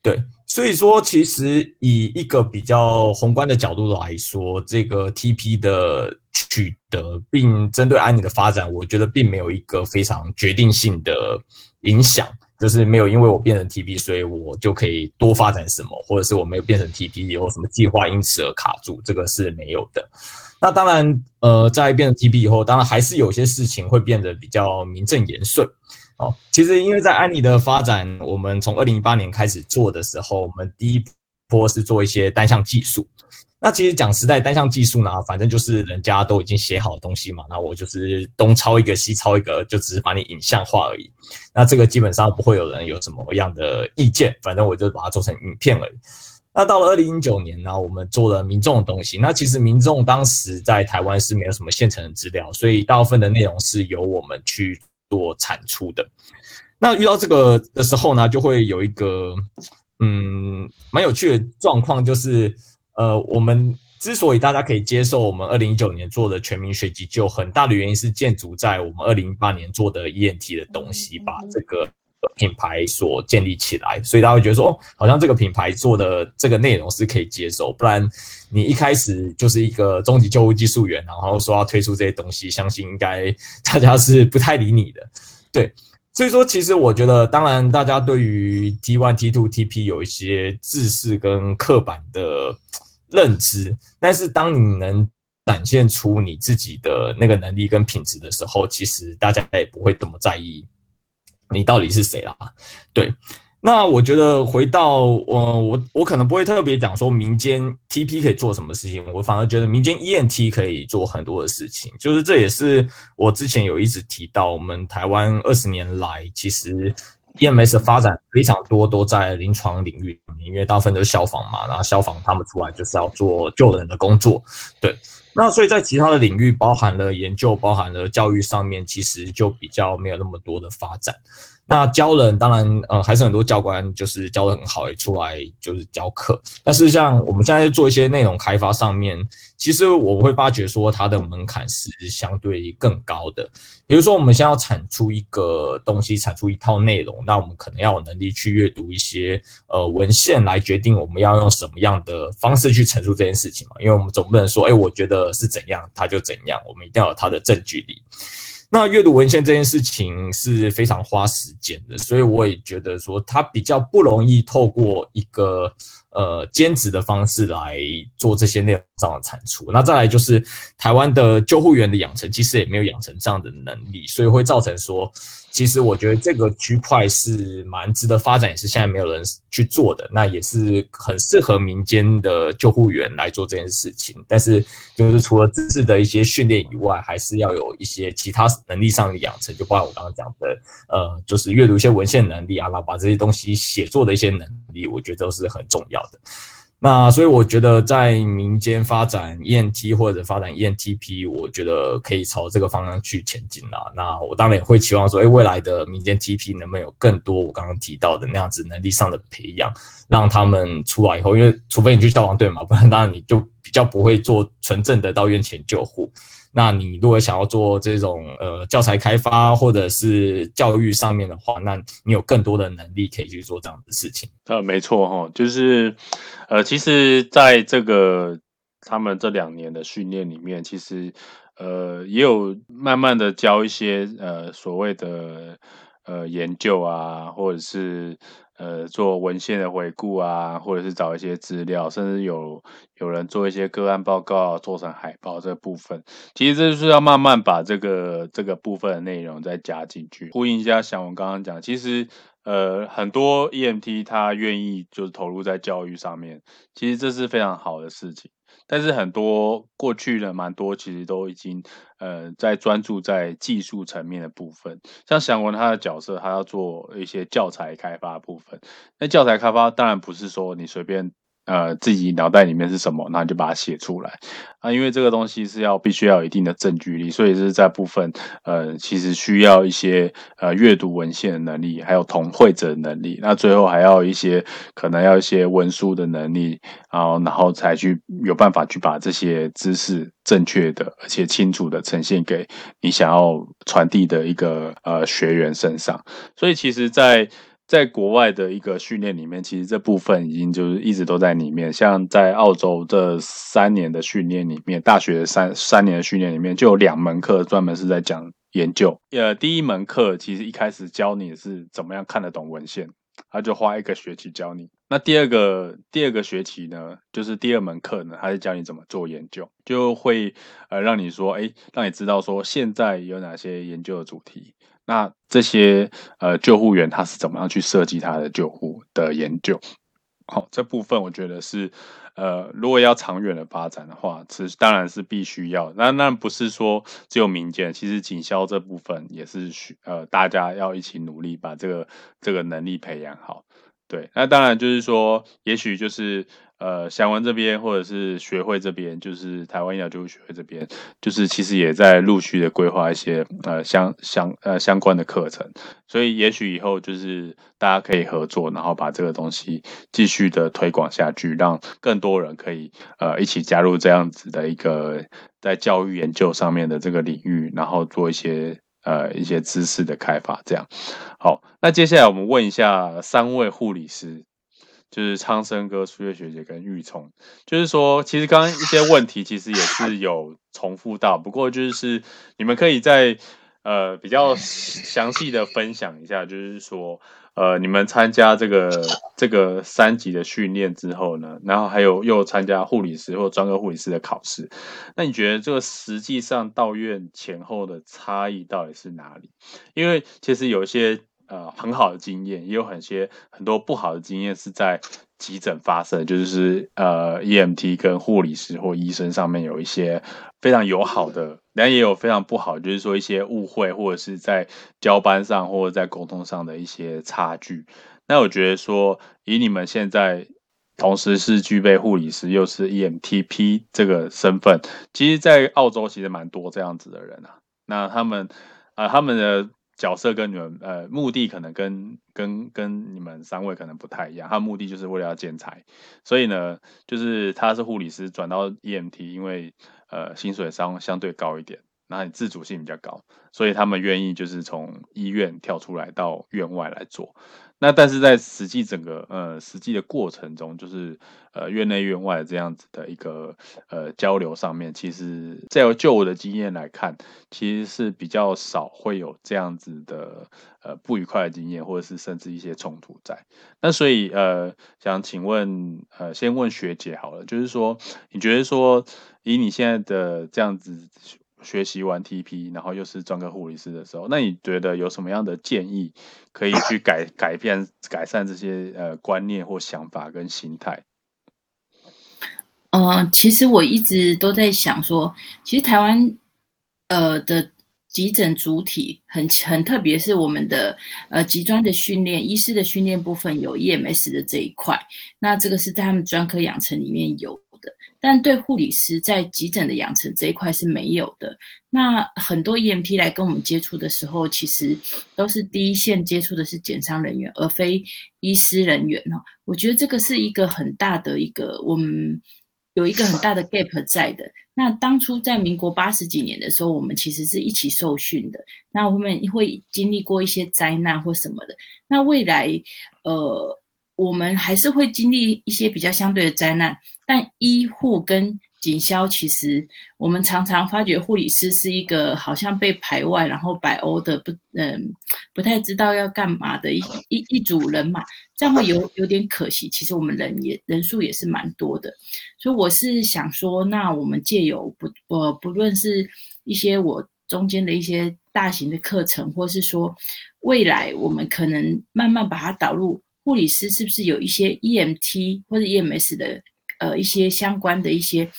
对。所以说，其实以一个比较宏观的角度来说，这个 TP 的取得并针对安妮的发展，我觉得并没有一个非常决定性的影响，就是没有因为我变成 TP，所以我就可以多发展什么，或者是我没有变成 TP 有什么计划因此而卡住，这个是没有的。那当然，呃，在变成 TP 以后，当然还是有些事情会变得比较名正言顺。哦，其实因为在安妮的发展，我们从二零一八年开始做的时候，我们第一波是做一些单项技术。那其实讲实在，单项技术呢，反正就是人家都已经写好东西嘛，那我就是东抄一个西抄一个，就只是把你影像化而已。那这个基本上不会有人有什么样的意见，反正我就把它做成影片而已。那到了二零一九年呢，我们做了民众的东西。那其实民众当时在台湾是没有什么现成的资料，所以大部分的内容是由我们去。做产出的，那遇到这个的时候呢，就会有一个嗯蛮有趣的状况，就是呃，我们之所以大家可以接受我们二零一九年做的全民学急救，很大的原因是建筑在我们二零一八年做的 ENT 的东西，把这个品牌所建立起来，所以大家会觉得说，哦，好像这个品牌做的这个内容是可以接受，不然你一开始就是一个终极救护技术员，然后说要推出这些东西，相信应该大家是不太理你的。对，所以说其实我觉得，当然大家对于 T one、T two、TP 有一些知识跟刻板的认知，但是当你能展现出你自己的那个能力跟品质的时候，其实大家也不会这么在意你到底是谁啦。对。那我觉得回到我我我可能不会特别讲说民间 TP 可以做什么事情，我反而觉得民间 ENT 可以做很多的事情。就是这也是我之前有一直提到，我们台湾二十年来其实 EMS 发展非常多都在临床领域，因为大部分都是消防嘛，然后消防他们出来就是要做救人的工作，对。那所以在其他的领域，包含了研究、包含了教育上面，其实就比较没有那么多的发展。那教人当然，呃，还是很多教官就是教的很好，也出来就是教课。但是像我们现在做一些内容开发上面，其实我会发觉说它的门槛是相对更高的。比如说，我们先要产出一个东西，产出一套内容，那我们可能要有能力去阅读一些呃文献来决定我们要用什么样的方式去陈述这件事情嘛。因为我们总不能说，哎，我觉得是怎样，它就怎样，我们一定要有它的证据力。那阅读文献这件事情是非常花时间的，所以我也觉得说它比较不容易透过一个呃兼职的方式来做这些内容上的产出。那再来就是台湾的救护员的养成，其实也没有养成这样的能力，所以会造成说其实我觉得这个区块是蛮值得发展，也是现在没有人去做的，那也是很适合民间的救护员来做这件事情。但是就是除了知识的一些训练以外，还是要有一些其他能力上的养成，就包括我刚刚讲的，呃，就是阅读一些文献能力啊，然后把这些东西写作的一些能力，我觉得都是很重要的。那所以我觉得在民间发展 ENT 或者发展 ENTP，我觉得可以朝这个方向去前进啦。那我当然也会期望说，哎，未来的民间 TP 能不能有更多我刚刚提到的那样子能力上的培养，让他们出来以后，因为除非你去消防队嘛，不然当然你就比较不会做纯正的到院前救护。那你如果想要做这种呃教材开发或者是教育上面的话，那你有更多的能力可以去做这样的事情。呃，没错哈，就是呃，其实在这个他们这两年的训练里面，其实呃也有慢慢的教一些呃所谓的呃研究啊，或者是。呃，做文献的回顾啊，或者是找一些资料，甚至有有人做一些个案报告，做成海报这部分，其实这就是要慢慢把这个这个部分的内容再加进去，呼应一下像我刚刚讲，其实呃很多 EMT 他愿意就是投入在教育上面，其实这是非常好的事情。但是很多过去的蛮多，其实都已经呃在专注在技术层面的部分。像祥文他的角色，他要做一些教材开发部分。那教材开发当然不是说你随便。呃，自己脑袋里面是什么，那你就把它写出来啊。因为这个东西是要必须要有一定的证据力，所以是在部分呃，其实需要一些呃阅读文献的能力，还有同会者的能力。那最后还要一些可能要一些文书的能力，然后然后才去有办法去把这些知识正确的而且清楚的呈现给你想要传递的一个呃学员身上。所以其实，在在国外的一个训练里面，其实这部分已经就是一直都在里面。像在澳洲这三年的训练里面，大学三三年的训练里面，就有两门课专门是在讲研究。呃，第一门课其实一开始教你是怎么样看得懂文献，他就花一个学期教你。那第二个第二个学期呢，就是第二门课呢，他是教你怎么做研究，就会呃让你说，哎，让你知道说现在有哪些研究的主题。那这些呃救护员他是怎么样去设计他的救护的研究？好，这部分我觉得是呃，如果要长远的发展的话，是当然是必须要。那那不是说只有民间，其实警消这部分也是需呃大家要一起努力把这个这个能力培养好。对，那当然就是说，也许就是。呃，祥文这边或者是学会这边，就是台湾医疗救护学会这边，就是其实也在陆续的规划一些呃相相呃相关的课程，所以也许以后就是大家可以合作，然后把这个东西继续的推广下去，让更多人可以呃一起加入这样子的一个在教育研究上面的这个领域，然后做一些呃一些知识的开发。这样好，那接下来我们问一下三位护理师。就是昌生哥、苏月学姐跟玉聪，就是说，其实刚刚一些问题其实也是有重复到，不过就是你们可以在呃比较详细的分享一下，就是说，呃，你们参加这个这个三级的训练之后呢，然后还有又参加护理师或专科护理师的考试，那你觉得这个实际上到院前后的差异到底是哪里？因为其实有一些。呃，很好的经验，也有很些很多不好的经验是在急诊发生，就是呃，EMT 跟护理师或医生上面有一些非常友好的，但也有非常不好，就是说一些误会或者是在交班上或者在沟通上的一些差距。那我觉得说，以你们现在同时是具备护理师又是 EMTP 这个身份，其实，在澳洲其实蛮多这样子的人啊。那他们啊，他们的。角色跟你们呃目的可能跟跟跟你们三位可能不太一样，他目的就是为了要建材，所以呢，就是他是护理师转到 EMT，因为呃薪水相相对高一点，那你自主性比较高，所以他们愿意就是从医院跳出来到院外来做。那但是在实际整个呃实际的过程中，就是呃院内院外这样子的一个呃交流上面，其实在就我的经验来看，其实是比较少会有这样子的呃不愉快的经验，或者是甚至一些冲突在。那所以呃想请问呃先问学姐好了，就是说你觉得说以你现在的这样子学习完 TP，然后又是专科护理师的时候，那你觉得有什么样的建议可以去改 改变、改善这些呃观念或想法跟心态？呃，其实我一直都在想说，其实台湾呃的急诊主体很很特别，是我们的呃急专的训练，医师的训练部分有 EMS 的这一块，那这个是在他们专科养成里面有的，但对护理师在急诊的养成这一块是没有的。那很多 EMT 来跟我们接触的时候，其实都是第一线接触的是检伤人员，而非医师人员哦。我觉得这个是一个很大的一个我们。有一个很大的 gap 在的。那当初在民国八十几年的时候，我们其实是一起受训的。那我们会经历过一些灾难或什么的。那未来，呃，我们还是会经历一些比较相对的灾难，但医护跟警消其实，我们常常发觉护理师是一个好像被排外，然后摆欧的不，嗯，不太知道要干嘛的一一一组人马，这样会有有点可惜。其实我们人也人数也是蛮多的，所以我是想说，那我们借由不，呃，不论是一些我中间的一些大型的课程，或是说未来我们可能慢慢把它导入护理师，是不是有一些 EMT 或者 EMS 的？呃，一些相关的一些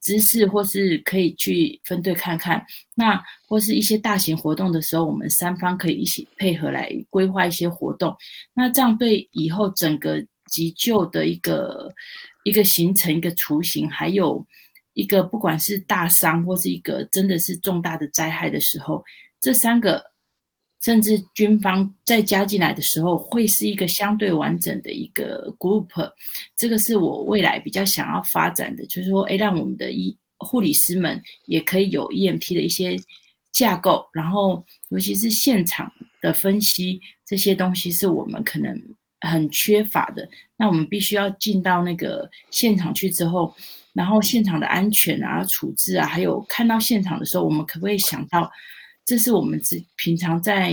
知识，或是可以去分队看看。那或是一些大型活动的时候，我们三方可以一起配合来规划一些活动。那这样对以后整个急救的一个一个形成、一个雏形，还有一个不管是大伤或是一个真的是重大的灾害的时候，这三个。甚至军方再加进来的时候，会是一个相对完整的一个 group。这个是我未来比较想要发展的，就是说，哎，让我们的医护理师们也可以有 EMT 的一些架构，然后尤其是现场的分析这些东西，是我们可能很缺乏的。那我们必须要进到那个现场去之后，然后现场的安全啊、处置啊，还有看到现场的时候，我们可不可以想到？这是我们只平常在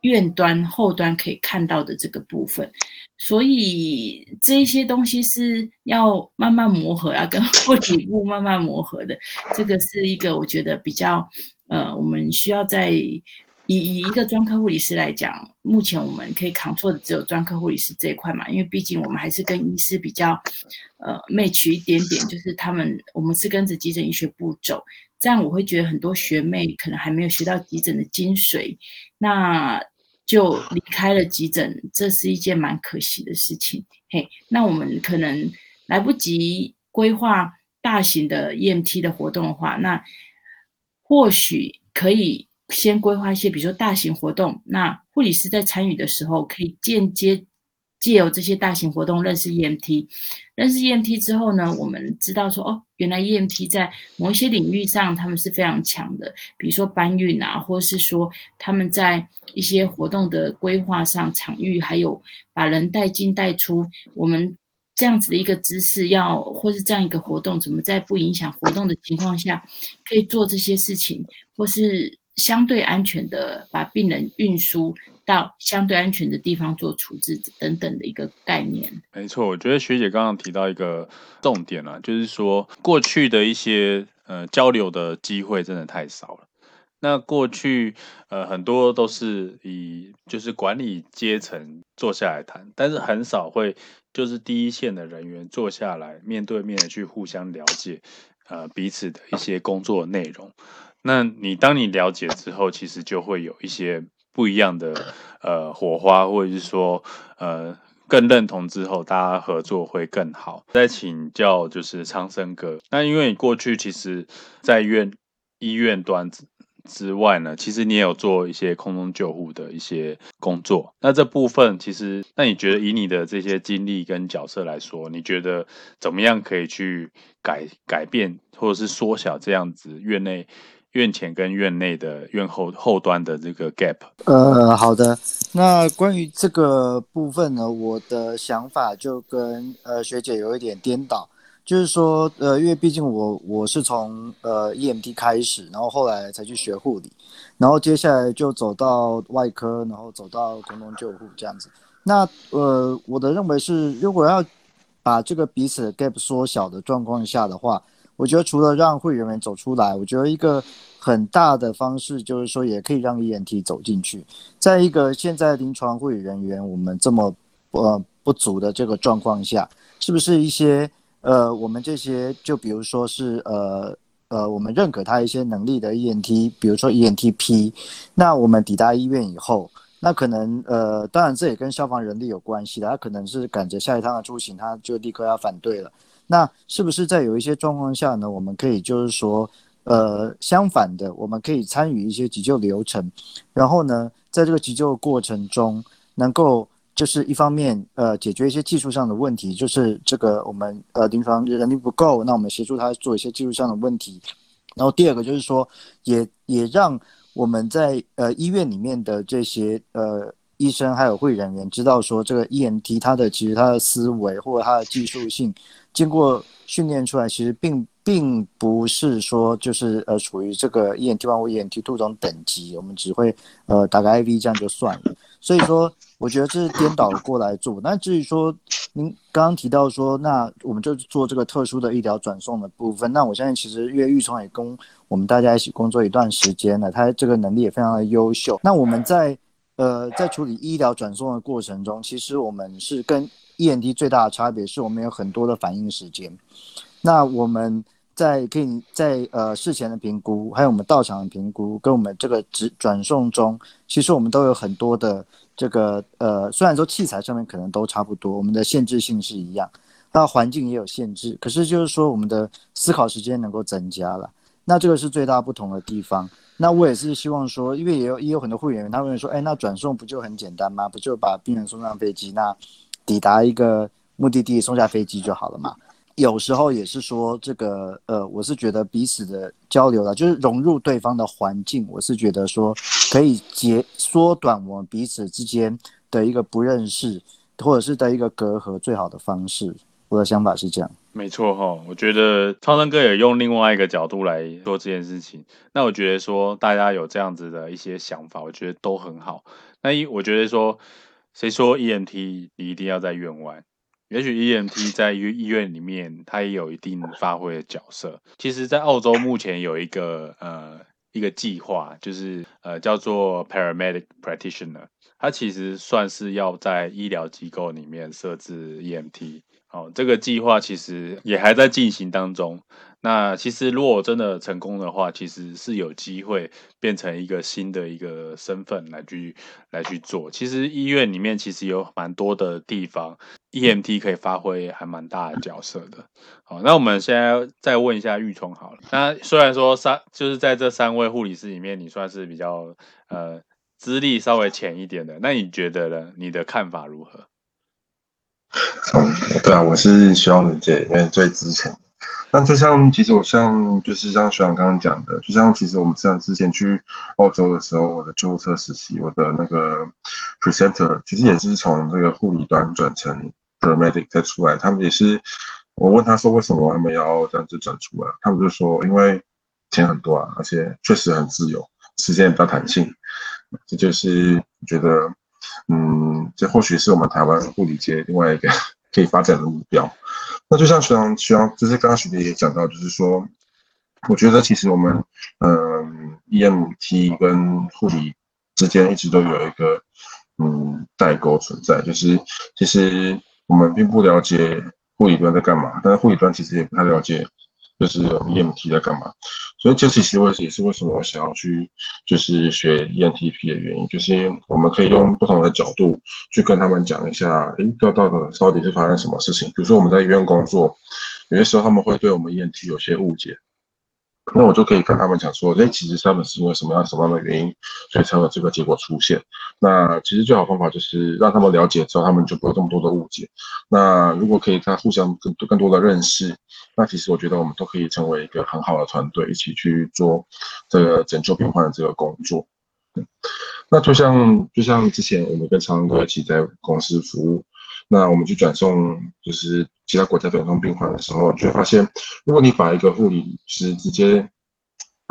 院端后端可以看到的这个部分，所以这一些东西是要慢慢磨合，要跟护理部慢慢磨合的。这个是一个我觉得比较呃，我们需要在以以一个专科护理师来讲，目前我们可以扛错的只有专科护理师这一块嘛，因为毕竟我们还是跟医师比较呃 match 一点点，就是他们我们是跟着急诊医学部走。这样我会觉得很多学妹可能还没有学到急诊的精髓，那就离开了急诊，这是一件蛮可惜的事情。嘿，那我们可能来不及规划大型的 EMT 的活动的话，那或许可以先规划一些，比如说大型活动，那护理师在参与的时候可以间接。借由这些大型活动认识 EMT，认识 EMT 之后呢，我们知道说哦，原来 EMT 在某一些领域上他们是非常强的，比如说搬运啊，或是说他们在一些活动的规划上、场域，还有把人带进带出，我们这样子的一个姿势，要或是这样一个活动，怎么在不影响活动的情况下，可以做这些事情，或是相对安全的把病人运输。到相对安全的地方做处置等等的一个概念。没错，我觉得学姐刚刚提到一个重点啊，就是说过去的一些呃交流的机会真的太少了。那过去呃很多都是以就是管理阶层坐下来谈，但是很少会就是第一线的人员坐下来面对面的去互相了解呃彼此的一些工作内容。那你当你了解之后，其实就会有一些。不一样的呃火花，或者是说呃更认同之后，大家合作会更好。再请教就是昌生哥，那因为你过去其实，在院医院端之之外呢，其实你也有做一些空中救护的一些工作。那这部分其实，那你觉得以你的这些经历跟角色来说，你觉得怎么样可以去改改变，或者是缩小这样子院内？院前跟院内的院后后端的这个 gap。呃，好的。那关于这个部分呢，我的想法就跟呃学姐有一点颠倒，就是说，呃，因为毕竟我我是从呃 EMT 开始，然后后来才去学护理，然后接下来就走到外科，然后走到空中救护这样子。那呃，我的认为是，如果要把这个彼此的 gap 缩小的状况下的话。我觉得除了让护理人员走出来，我觉得一个很大的方式就是说，也可以让 ENT 走进去。在一个现在临床护理人员我们这么呃不足的这个状况下，是不是一些呃我们这些就比如说是呃呃我们认可他一些能力的 ENT，比如说 ENTP，那我们抵达医院以后。那可能呃，当然这也跟消防人力有关系的，他可能是赶着下一趟的出行，他就立刻要反对了。那是不是在有一些状况下呢？我们可以就是说，呃，相反的，我们可以参与一些急救流程，然后呢，在这个急救过程中，能够就是一方面呃解决一些技术上的问题，就是这个我们呃临床人力不够，那我们协助他做一些技术上的问题。然后第二个就是说，也也让。我们在呃医院里面的这些呃医生还有会人员知道说，这个 ENT 它的其实它的思维或者它的技术性，经过训练出来，其实并并不是说就是呃属于这个 ENT one 或 ENT two 这种等级，我们只会呃打个 IV 这样就算了。所以说，我觉得这是颠倒过来做。那至于说您刚刚提到说，那我们就做这个特殊的医疗转送的部分。那我相信其实因为玉聪也跟我们大家一起工作一段时间了，他这个能力也非常的优秀。那我们在呃在处理医疗转送的过程中，其实我们是跟 ENT 最大的差别是我们有很多的反应时间。那我们在可以在呃事前的评估，还有我们到场的评估，跟我们这个直转送中，其实我们都有很多的这个呃，虽然说器材上面可能都差不多，我们的限制性是一样，那环境也有限制，可是就是说我们的思考时间能够增加了。那这个是最大不同的地方。那我也是希望说，因为也有也有很多会员，他们说，哎，那转送不就很简单吗？不就把病人送上飞机，那抵达一个目的地，送下飞机就好了嘛？有时候也是说，这个呃，我是觉得彼此的交流了，就是融入对方的环境，我是觉得说可以结缩短我们彼此之间的一个不认识，或者是的一个隔阂最好的方式。我的想法是这样。没错哈，我觉得超生哥也用另外一个角度来做这件事情。那我觉得说大家有这样子的一些想法，我觉得都很好。那一我觉得说，谁说 EMT 你一定要在院外？也许 EMT 在医医院里面，它也有一定发挥的角色。其实，在澳洲目前有一个呃一个计划，就是呃叫做 Paramedic Practitioner，它其实算是要在医疗机构里面设置 EMT。哦，这个计划其实也还在进行当中。那其实如果真的成功的话，其实是有机会变成一个新的一个身份来去来去做。其实医院里面其实有蛮多的地方，EMT 可以发挥还蛮大的角色的。好，那我们现在再问一下玉聪好了。那虽然说三就是在这三位护理师里面，你算是比较呃资历稍微浅一点的，那你觉得呢？你的看法如何？嗯，对啊，我是学长姐里面最之前。那就像其实我像就是像学长刚刚讲的，就像其实我们像之前去澳洲的时候，我的救护车实习，我的那个 presenter 其实也是从这个护理端转成 paramedic 再出来。他们也是，我问他说为什么他们要这样子转出来，他们就说因为钱很多啊，而且确实很自由，时间也比较弹性。这就是觉得。嗯，这或许是我们台湾护理界另外一个 可以发展的目标。那就像徐阳，徐阳，就是刚刚徐姐也讲到，就是说，我觉得其实我们，嗯，EMT 跟护理之间一直都有一个，嗯，代沟存在。就是其实我们并不了解护理端在干嘛，但是护理端其实也不太了解。就是 EMT 在干嘛，所以这其实也是为什么我想要去就是学 ENTP 的原因，就是我们可以用不同的角度去跟他们讲一下，诶，到到底到底是发生什么事情。比如说我们在医院工作，有些时候他们会对我们 ENT 有些误解。那我就可以跟他们讲说，哎，其实他们是因为什么样什么样的原因，所以才有这个结果出现。那其实最好方法就是让他们了解之后，他们就不会这么多的误解。那如果可以他互相更多更多的认识，那其实我觉得我们都可以成为一个很好的团队，一起去做这个拯救病患的这个工作。那就像就像之前我们跟长哥一起在公司服务。那我们去转送，就是其他国家转送病患的时候，就会发现，如果你把一个护理师直接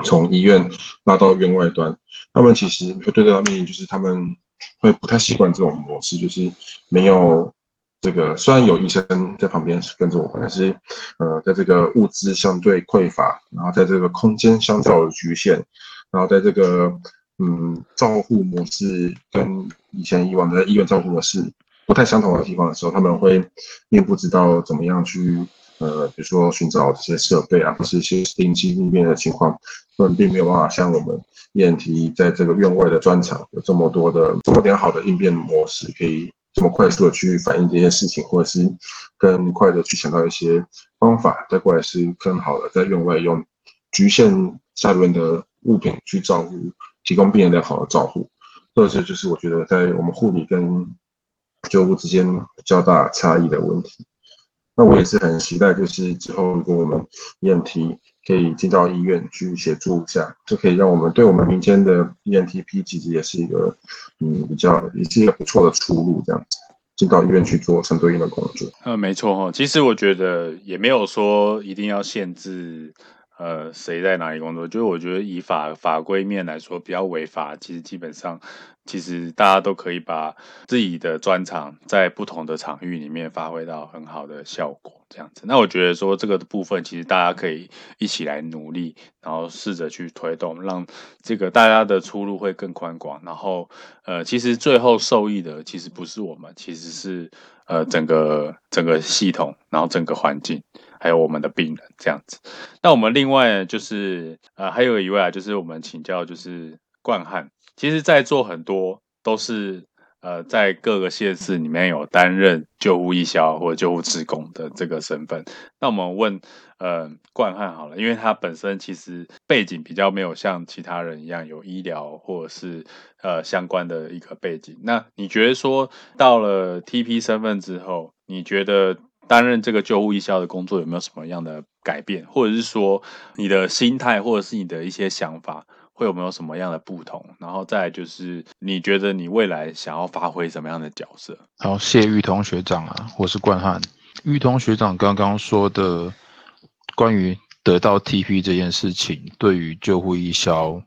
从医院拉到院外端，他们其实会对到面临，就是他们会不太习惯这种模式，就是没有这个虽然有医生在旁边跟着我们，但是呃，在这个物资相对匮乏，然后在这个空间相较有局限，然后在这个嗯照护模式跟以前以往的医院照护模式不太相同的地方的时候，他们会并不知道怎么样去呃，比如说寻找这些设备啊，或是一些临机应变的情况，他们并没有办法像我们 ENT 在这个院外的专场有这么多的这么点好的应变模式可以。这么快速的去反映这件事情，或者是更快的去想到一些方法，再过来是更好的在院外用局限下边的物品去照顾，提供病人良好的照护。这是就是我觉得在我们护理跟救护之间较大差异的问题。那我也是很期待，就是之后如果我们 ENT 可以进到医院去协助一下，就可以让我们对我们民间的 ENTP 其实也是一个，嗯，比较也是一个不错的出路，这样子进到医院去做相对应的工作。呃，没错哈，其实我觉得也没有说一定要限制。呃，谁在哪里工作？就是我觉得以法法规面来说，比较违法，其实基本上，其实大家都可以把自己的专长在不同的场域里面发挥到很好的效果，这样子。那我觉得说这个部分，其实大家可以一起来努力，然后试着去推动，让这个大家的出路会更宽广。然后，呃，其实最后受益的其实不是我们，其实是呃整个整个系统，然后整个环境。还有我们的病人这样子，那我们另外就是呃还有一位啊，就是我们请教就是冠汉，其实在座很多都是呃在各个县市里面有担任救护义消或者救护职工的这个身份。那我们问呃冠汉好了，因为他本身其实背景比较没有像其他人一样有医疗或者是呃相关的一个背景。那你觉得说到了 TP 身份之后，你觉得？担任这个救护医消的工作有没有什么样的改变，或者是说你的心态，或者是你的一些想法，会有没有什么样的不同？然后再就是你觉得你未来想要发挥什么样的角色？好，谢玉同学长啊，我是冠汉。玉同学长刚刚说的关于得到 TP 这件事情，对于救护医校，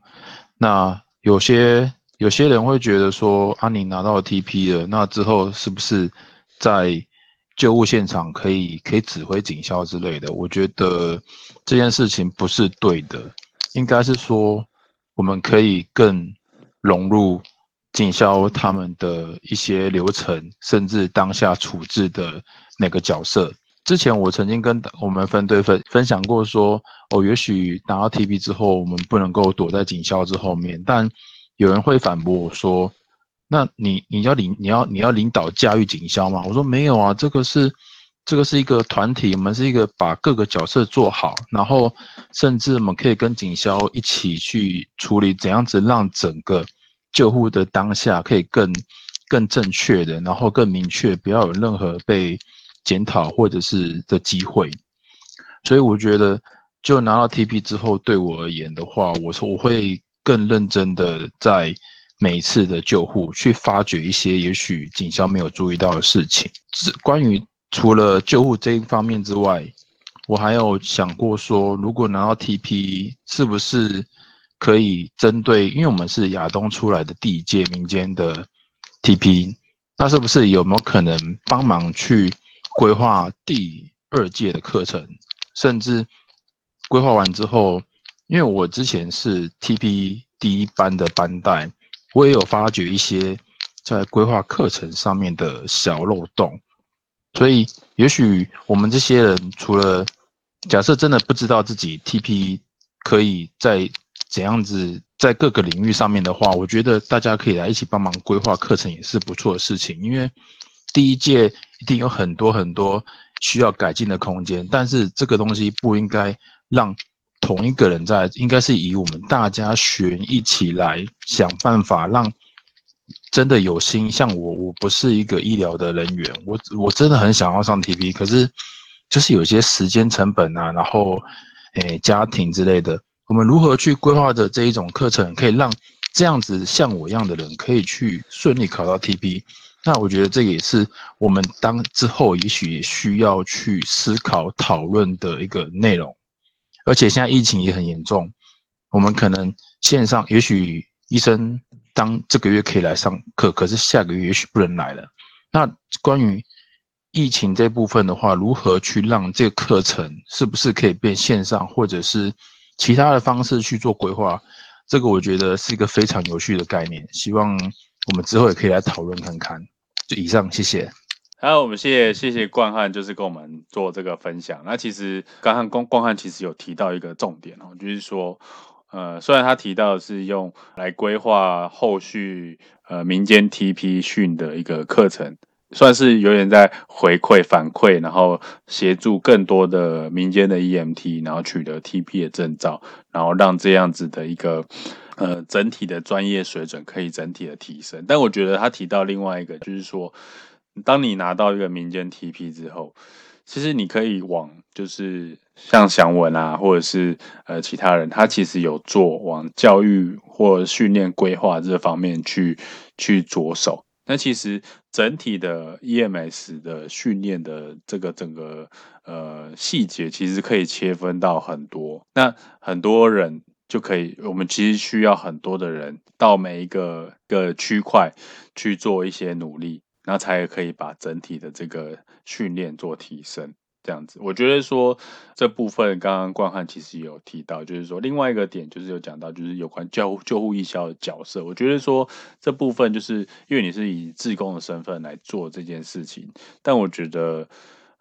那有些有些人会觉得说，啊，你拿到 TP 了，那之后是不是在救护现场可以可以指挥警消之类的，我觉得这件事情不是对的，应该是说我们可以更融入警消他们的一些流程，甚至当下处置的那个角色。之前我曾经跟我们分队分分享过说，哦，也许拿到 TP 之后，我们不能够躲在警校之后面，但有人会反驳我说。那你你要领你要你要领导驾驭警校吗？我说没有啊，这个是这个是一个团体，我们是一个把各个角色做好，然后甚至我们可以跟警消一起去处理怎样子让整个救护的当下可以更更正确的，然后更明确，不要有任何被检讨或者是的机会。所以我觉得，就拿到 TP 之后，对我而言的话，我说我会更认真的在。每一次的救护，去发掘一些也许警消没有注意到的事情。关于除了救护这一方面之外，我还有想过说，如果拿到 TP，是不是可以针对？因为我们是亚东出来的第一届民间的 TP，那是不是有没有可能帮忙去规划第二届的课程？甚至规划完之后，因为我之前是 TP 第一班的班带。我也有发觉一些在规划课程上面的小漏洞，所以也许我们这些人除了假设真的不知道自己 TP 可以在怎样子在各个领域上面的话，我觉得大家可以来一起帮忙规划课程也是不错的事情。因为第一届一定有很多很多需要改进的空间，但是这个东西不应该让。同一个人在，应该是以我们大家学一起来想办法，让真的有心。像我，我不是一个医疗的人员，我我真的很想要上 TP，可是就是有些时间成本啊，然后诶家庭之类的，我们如何去规划的这一种课程，可以让这样子像我一样的人可以去顺利考到 TP？那我觉得这也是我们当之后也许需要去思考讨论的一个内容。而且现在疫情也很严重，我们可能线上也许医生当这个月可以来上课，可是下个月也许不能来了。那关于疫情这部分的话，如何去让这个课程是不是可以变线上，或者是其他的方式去做规划？这个我觉得是一个非常有趣的概念，希望我们之后也可以来讨论看看。就以上，谢谢。好，我们谢谢谢谢冠汉，就是跟我们做这个分享。那其实刚刚光光汉其实有提到一个重点哦，就是说，呃，虽然他提到是用来规划后续呃民间 TP 训的一个课程。算是有点在回馈反馈，然后协助更多的民间的 EMT，然后取得 TP 的证照，然后让这样子的一个呃整体的专业水准可以整体的提升。但我觉得他提到另外一个，就是说，当你拿到一个民间 TP 之后，其实你可以往就是像祥文啊，或者是呃其他人，他其实有做往教育或训练规划这方面去去着手。那其实整体的 EMS 的训练的这个整个呃细节，其实可以切分到很多。那很多人就可以，我们其实需要很多的人到每一个个区块去做一些努力，然后才可以把整体的这个训练做提升。这样子，我觉得说这部分刚刚冠汉其实有提到，就是说另外一个点就是有讲到，就是有关救救护义消的角色。我觉得说这部分就是因为你是以自工的身份来做这件事情，但我觉得，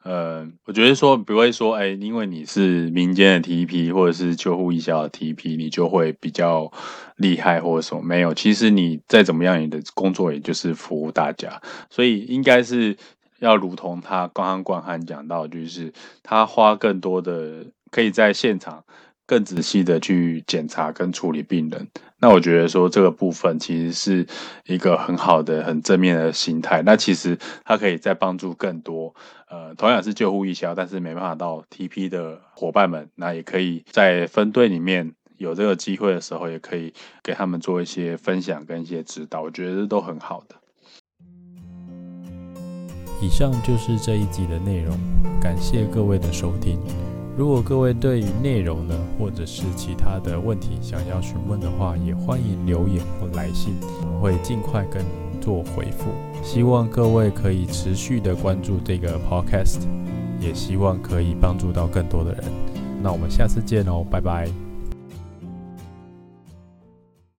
呃，我觉得说不会说，哎，因为你是民间的 TP 或者是救护义消的 TP，你就会比较厉害或者什么？没有，其实你再怎么样，你的工作也就是服务大家，所以应该是。要如同他刚刚冠汉讲到，就是他花更多的可以在现场更仔细的去检查跟处理病人。那我觉得说这个部分其实是一个很好的、很正面的心态。那其实他可以再帮助更多呃，同样是救护义消，但是没办法到 TP 的伙伴们，那也可以在分队里面有这个机会的时候，也可以给他们做一些分享跟一些指导。我觉得都很好的。以上就是这一集的内容，感谢各位的收听。如果各位对于内容呢，或者是其他的问题想要询问的话，也欢迎留言或来信，我们会尽快跟您做回复。希望各位可以持续的关注这个 podcast，也希望可以帮助到更多的人。那我们下次见哦，拜拜。